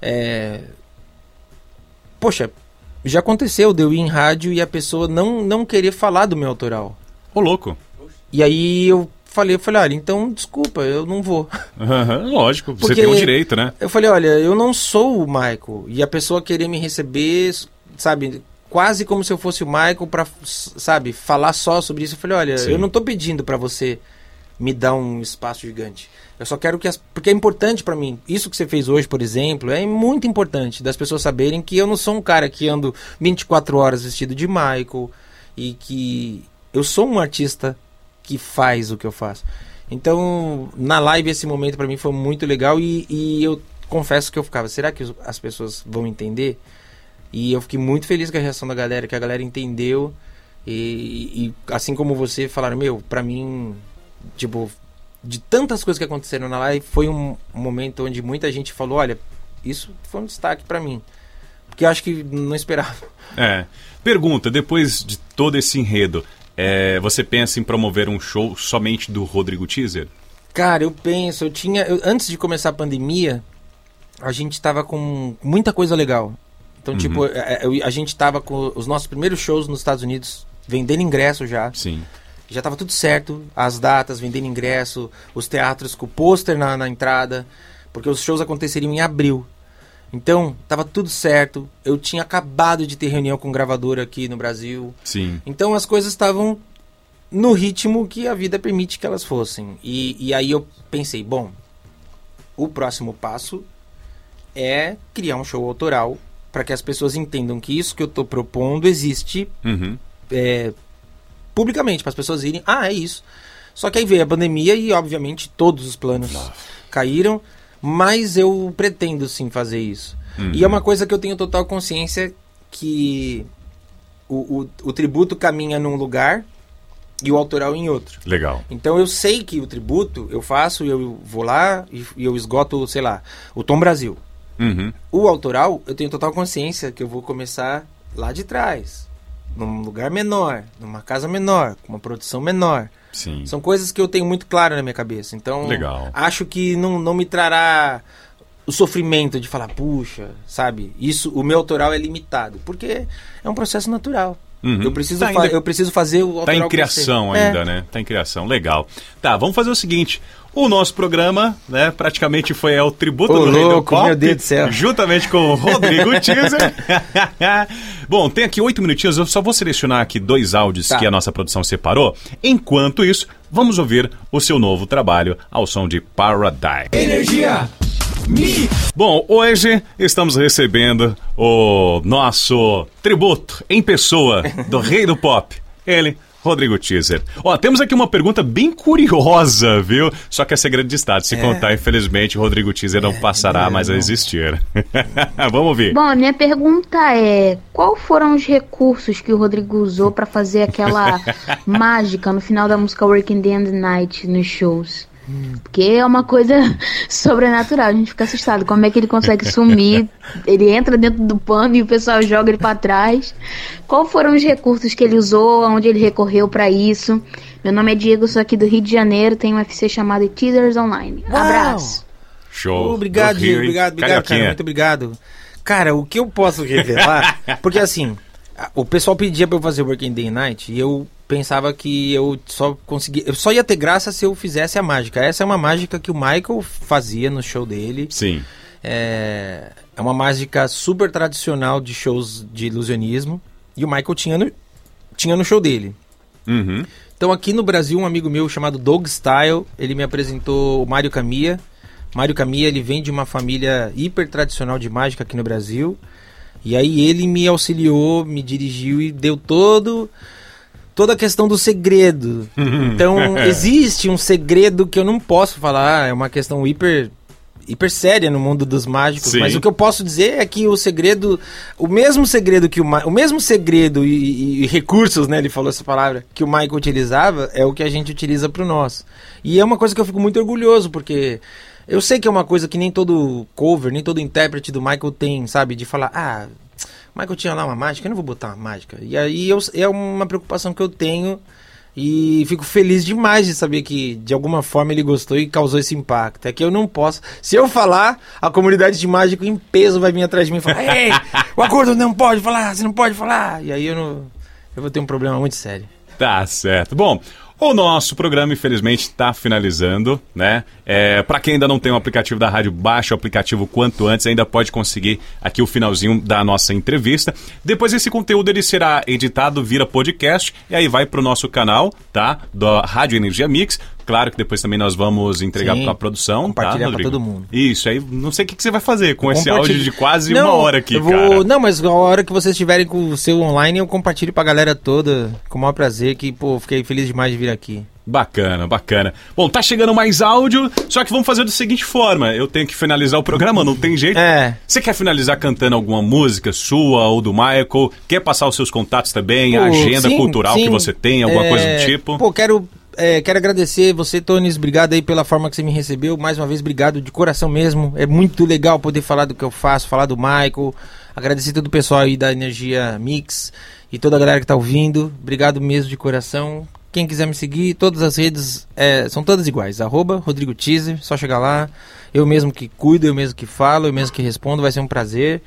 é, Poxa, já aconteceu de eu ir em rádio e a pessoa não, não querer falar do meu autoral. Ô, louco. E aí eu falei, eu falei, olha, então desculpa, eu não vou. Aham, Lógico, você Porque- tem o direito, né? Eu falei, olha, eu não sou o Michael. E a pessoa querer me receber, sabe, quase como se eu fosse o Michael pra, sabe, falar só sobre isso. Eu falei, olha, Sim. eu não tô pedindo pra você me dá um espaço gigante. Eu só quero que as. Porque é importante pra mim. Isso que você fez hoje, por exemplo, é muito importante das pessoas saberem que eu não sou um cara que ando 24 horas vestido de Michael e que eu sou um artista que faz o que eu faço. Então, na live, esse momento pra mim foi muito legal e, e eu confesso que eu ficava, será que as pessoas vão entender? E eu fiquei muito feliz com a reação da galera, que a galera entendeu. E, e assim como você, falaram, meu, pra mim, tipo, de tantas coisas que aconteceram na live, foi um, momento onde muita gente falou, olha, isso foi um destaque pra mim. Porque eu acho que não esperava. É. Pergunta, depois de todo esse enredo, é, você pensa em promover um show somente do Rodrigo Teaser? Cara, eu penso, eu tinha. eu- antes de começar a pandemia, a gente tava com muita coisa legal. Então, Uhum. tipo, é, é, eu- a gente tava com os nossos primeiros shows nos Estados Unidos, vendendo ingresso já. Sim. Já tava tudo certo, as datas, vendendo ingresso, os teatros com o pôster na, na entrada, porque os shows aconteceriam em abril. Então, tava tudo certo. Eu tinha acabado de ter reunião com gravadora aqui no Brasil. Sim. Então as coisas estavam no ritmo que a vida permite que elas fossem. E, e aí eu pensei, bom, o próximo passo é criar um show autoral para que as pessoas entendam que isso que eu estou propondo existe Uhum. é, publicamente, para as pessoas irem, ah, é isso. Só que aí veio a pandemia e, obviamente, todos os planos caíram, mas eu pretendo sim fazer isso. Uhum. E é uma coisa que eu tenho total consciência que o, o, o tributo caminha num lugar e o autoral em outro. Legal. Então eu sei que o tributo eu faço e eu vou lá e eu esgoto, sei lá, o Tom Brasil. Uhum. O autoral, eu tenho total consciência que eu vou começar lá de trás, num lugar menor, numa casa menor, com uma produção menor. Sim. São coisas que eu tenho muito claro na minha cabeça. Então, Legal. acho que não, não me trará o sofrimento de falar, puxa, sabe? Isso, o meu autoral é limitado, porque é um processo natural. Uhum. Eu, preciso Tá ainda- eu preciso fazer o autoral Tá em crescer. criação É. ainda, né? Tá em criação. Legal. Tá, vamos fazer o seguinte. O nosso programa, né, praticamente foi é, o tributo Ô, do Rei do louco, Pop, meu Deus do céu. juntamente com o Rodrigo Teaser. Bom, tem aqui oito minutinhos, eu só vou selecionar aqui dois áudios Tá. que a nossa produção separou. Enquanto isso, vamos ouvir o seu novo trabalho ao som de Paradise. Energia. Bom, hoje estamos recebendo o nosso tributo em pessoa do rei do pop. Ele, Rodrigo Teaser. Ó, temos aqui uma pergunta bem curiosa, viu? Só que é segredo de Estado. Se contar, infelizmente, o Rodrigo Teaser não passará mais a existir. Vamos ouvir. Bom, a minha pergunta é: qual foram os recursos que o Rodrigo usou pra fazer aquela mágica no final da música Working Day and Night nos shows? Porque é uma coisa sobrenatural, a gente fica assustado. Como é que ele consegue sumir? Ele entra dentro do pano e o pessoal joga ele pra trás. Qual foram os recursos que ele usou? Onde ele recorreu pra isso? Meu nome é Diego, sou aqui do Rio de Janeiro, tenho um UFC chamado Teasers Online. Uau! Abraço. Show. Obrigado, Rio, Diego. Obrigado, obrigado, cara. Muito obrigado. Cara, o que eu posso revelar. porque assim, o pessoal pedia pra eu fazer Working Day Night e eu pensava que eu só conseguia. Eu só ia ter graça se eu fizesse a mágica. Essa é uma mágica que o Michael fazia no show dele. Sim. É, é uma mágica super tradicional de shows de ilusionismo. E o Michael tinha no, tinha no show dele. Uhum. Então aqui no Brasil, um amigo meu chamado Dog Style, ele me apresentou o Mário Camia. Mário Camia, ele vem de uma família hiper tradicional de mágica aqui no Brasil. E aí ele me auxiliou, me dirigiu e deu todo toda a questão do segredo. Então existe um segredo que eu não posso falar, é uma questão hiper hiper séria no mundo dos mágicos, Sim. mas o que eu posso dizer é que o segredo, o mesmo segredo que o Ma- o mesmo segredo e, e- e recursos, né, ele falou essa palavra, que o Michael utilizava, é o que a gente utiliza pro nosso. E é uma coisa que eu fico muito orgulhoso, porque eu sei que é uma coisa que nem todo cover, nem todo intérprete do Michael tem, sabe, de falar, ah, o Michael tinha lá uma mágica, eu não vou botar uma mágica. E aí eu- é uma preocupação que eu tenho e fico feliz demais de saber que de alguma forma ele gostou e causou esse impacto. É que eu não posso. Se eu falar, a comunidade de mágico em peso vai vir atrás de mim e falar: Ei, o acordo não pode falar, você não pode falar. E aí eu não. Eu vou ter um problema muito sério. Tá certo. Bom, o nosso programa, infelizmente, está finalizando, né? É, para quem ainda não tem o aplicativo da rádio, baixa o aplicativo quanto antes, ainda pode conseguir aqui o finalzinho da nossa entrevista. Depois esse conteúdo ele será editado, vira podcast, e aí vai pro nosso canal, tá? Da Rádio Energia Mix, Claro que depois também nós vamos entregar Sim. pra produção. Compartilhar tá, Rodrigo? todo mundo. Isso, aí não sei o que, que você vai fazer com esse áudio de quase Não, uma hora aqui, vou- cara. Não, mas a hora que vocês estiverem com o seu online, eu compartilho pra galera toda, com o maior prazer, que, pô, fiquei feliz demais de vir aqui. Bacana, bacana. Bom, tá chegando mais áudio, só que vamos fazer da seguinte forma: eu tenho que finalizar o programa, não tem jeito. É. Você quer finalizar cantando alguma música sua ou do Michael? Quer passar os seus contatos também, a Pô, agenda sim, cultural sim. que você tem, alguma É, coisa do tipo? Pô, quero, é, quero agradecer você, Tonis. Obrigado aí pela forma que você me recebeu. Mais uma vez, obrigado de coração mesmo. É muito legal poder falar do que eu faço, falar do Michael. Agradecer todo o pessoal aí da Energia Mix e toda a galera que tá ouvindo. Obrigado mesmo de coração. Quem quiser me seguir, todas as redes é, são todas iguais. Arroba Rodrigo Teaser, só chegar lá. Eu mesmo que cuido, eu mesmo que falo, eu mesmo que respondo, vai ser um prazer.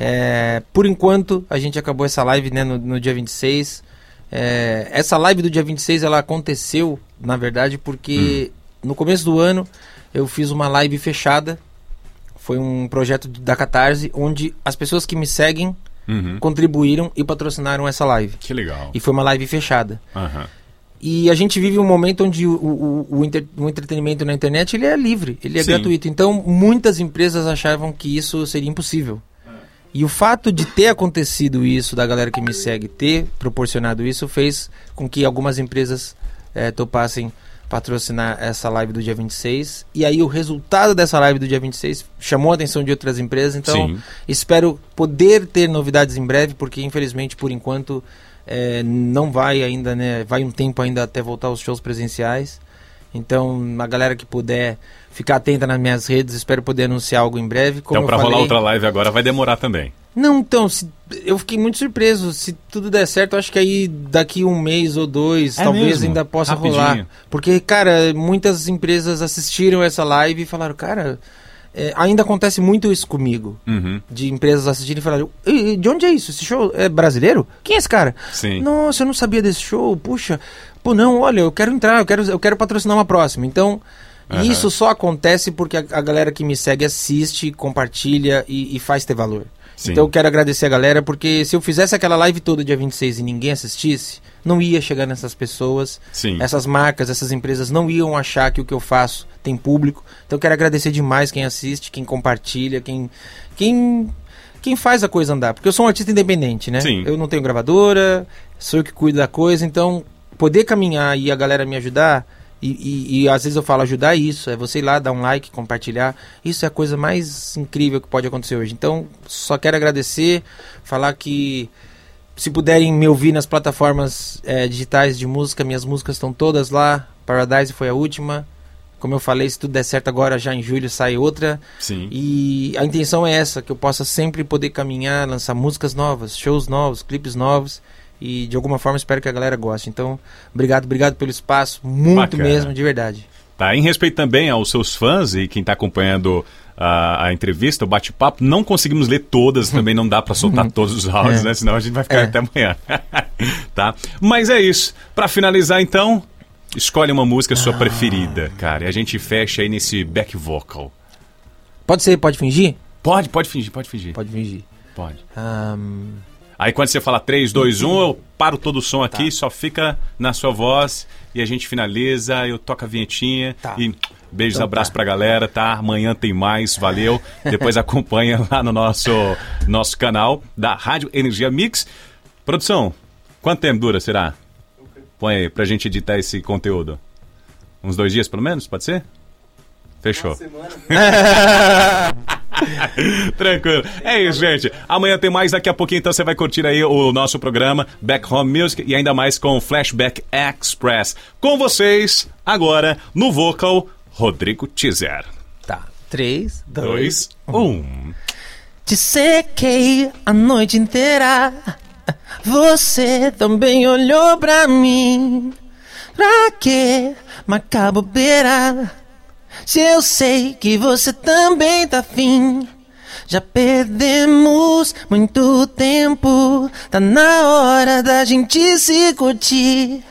É, por enquanto, a gente acabou essa live né, no, no dia 26. É, essa live do dia 26 ela aconteceu, na verdade, porque no começo do ano eu fiz uma live fechada. Foi um projeto da Catarse, onde as pessoas que me seguem Uhum. contribuíram e patrocinaram essa live. Que legal. E foi uma live fechada. Aham. E a gente vive um momento onde o, o, o, entre- o entretenimento na internet ele é livre, ele é Sim. gratuito. Então, muitas empresas achavam que isso seria impossível. E o fato de ter acontecido isso, da galera que me segue ter proporcionado isso, fez com que algumas empresas eh, topassem patrocinar essa live do dia 26. E aí o resultado dessa live do dia 26 chamou a atenção de outras empresas. Então, Sim. espero poder ter novidades em breve, porque infelizmente, por enquanto, eh, não vai ainda, né? Vai um tempo ainda até voltar aos shows presenciais. Então, a galera que puder ficar atenta nas minhas redes, espero poder anunciar algo em breve. Então, pra eu rolar outra live agora vai demorar também. não, então, se- eu fiquei muito surpreso. Se tudo der certo, acho que aí daqui um mês ou dois, É talvez mesmo? ainda possa Rapidinho. rolar. Porque, cara, muitas empresas assistiram essa live e falaram, cara, é, ainda acontece muito isso comigo. Uhum. De empresas assistirem e falarem, "E- e de onde é isso? Esse show é brasileiro? Quem é esse cara? Sim. Nossa, eu não sabia desse show. Puxa, pô, não, olha, eu quero entrar, eu quero, eu quero patrocinar uma próxima. Então, Aham. isso só acontece porque a, a galera que me segue assiste, compartilha e, e faz ter valor. Sim. Então eu quero agradecer a galera, porque se eu fizesse aquela live toda dia 26 e ninguém assistisse, não ia chegar nessas pessoas. Sim. Essas marcas, essas empresas não iam achar que o que eu faço tem público. Então eu quero agradecer demais quem assiste, quem compartilha, quem. quem quem faz a coisa andar, porque eu sou um artista independente, né? Sim. Eu não tenho gravadora, sou eu que cuido da coisa, então poder caminhar e a galera me ajudar, e, e- e às vezes eu falo ajudar é isso, é você ir lá, dar um like, compartilhar, isso é a coisa mais incrível que pode acontecer hoje. Então, só quero agradecer, falar que se puderem me ouvir nas plataformas eh, digitais de música, minhas músicas estão todas lá, Paradise foi a última, como eu falei, se tudo der certo agora, já em julho sai outra. Sim. E a intenção é essa, que eu possa sempre poder caminhar, lançar músicas novas, shows novos, clipes novos. E de alguma forma espero que a galera goste. Então, obrigado, obrigado pelo espaço. Muito Bacana. mesmo, de verdade. Tá, em respeito também aos seus fãs e quem está acompanhando a, a entrevista, o bate-papo, não conseguimos ler todas, também não dá para soltar todos os áudios, É. né? Senão a gente vai ficar É. até amanhã. tá? Mas é isso. Para finalizar, então, escolhe uma música sua Ah. preferida, cara. E a gente fecha aí nesse back vocal. Pode ser, pode fingir? Pode, pode fingir, pode fingir. Pode fingir. Pode. Ahn, Aí quando você fala 3, 2, 1, eu paro todo o som aqui, só fica na sua voz e a gente finaliza, eu toco a vinhetinha Tá. e beijos, Então abraço tá. pra galera, tá? Amanhã tem mais, valeu. Depois acompanha lá no nosso, nosso canal da Rádio Energia Mix. Produção, quanto tempo dura, será? Põe aí pra gente editar esse conteúdo. Uns dois dias pelo menos, pode ser? Fechou. Tranquilo. É isso, gente. Amanhã tem mais, daqui a pouquinho então você vai curtir aí o nosso programa Back Home Music e ainda mais com o Flashback Express. Com vocês, agora, no vocal, Rodrigo Teaser. tá. Três, Dois, dois. um. Te sequei a noite inteira. Você também olhou pra mim. Pra que marcar bobeira? Se eu sei que você também tá afim. Já perdemos muito tempo. Tá na hora da gente se curtir.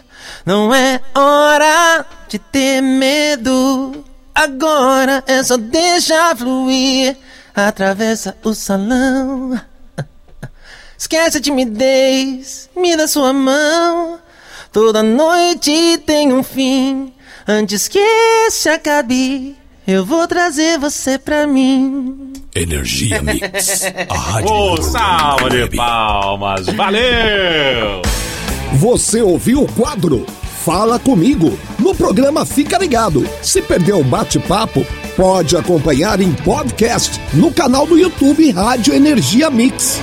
Não é hora de ter medo. Agora é só deixar fluir. Atravessa o salão. Esquece a timidez, me dá sua mão. Toda noite tem um fim. Antes que este acabe, eu vou trazer você pra mim. Energia Mix. A rádio Ô, salva de palmas. Valeu! Você ouviu o quadro Fala Comigo no programa Fica Ligado. Se perdeu o bate-papo, pode acompanhar em podcast no canal do YouTube Rádio Energia Mix.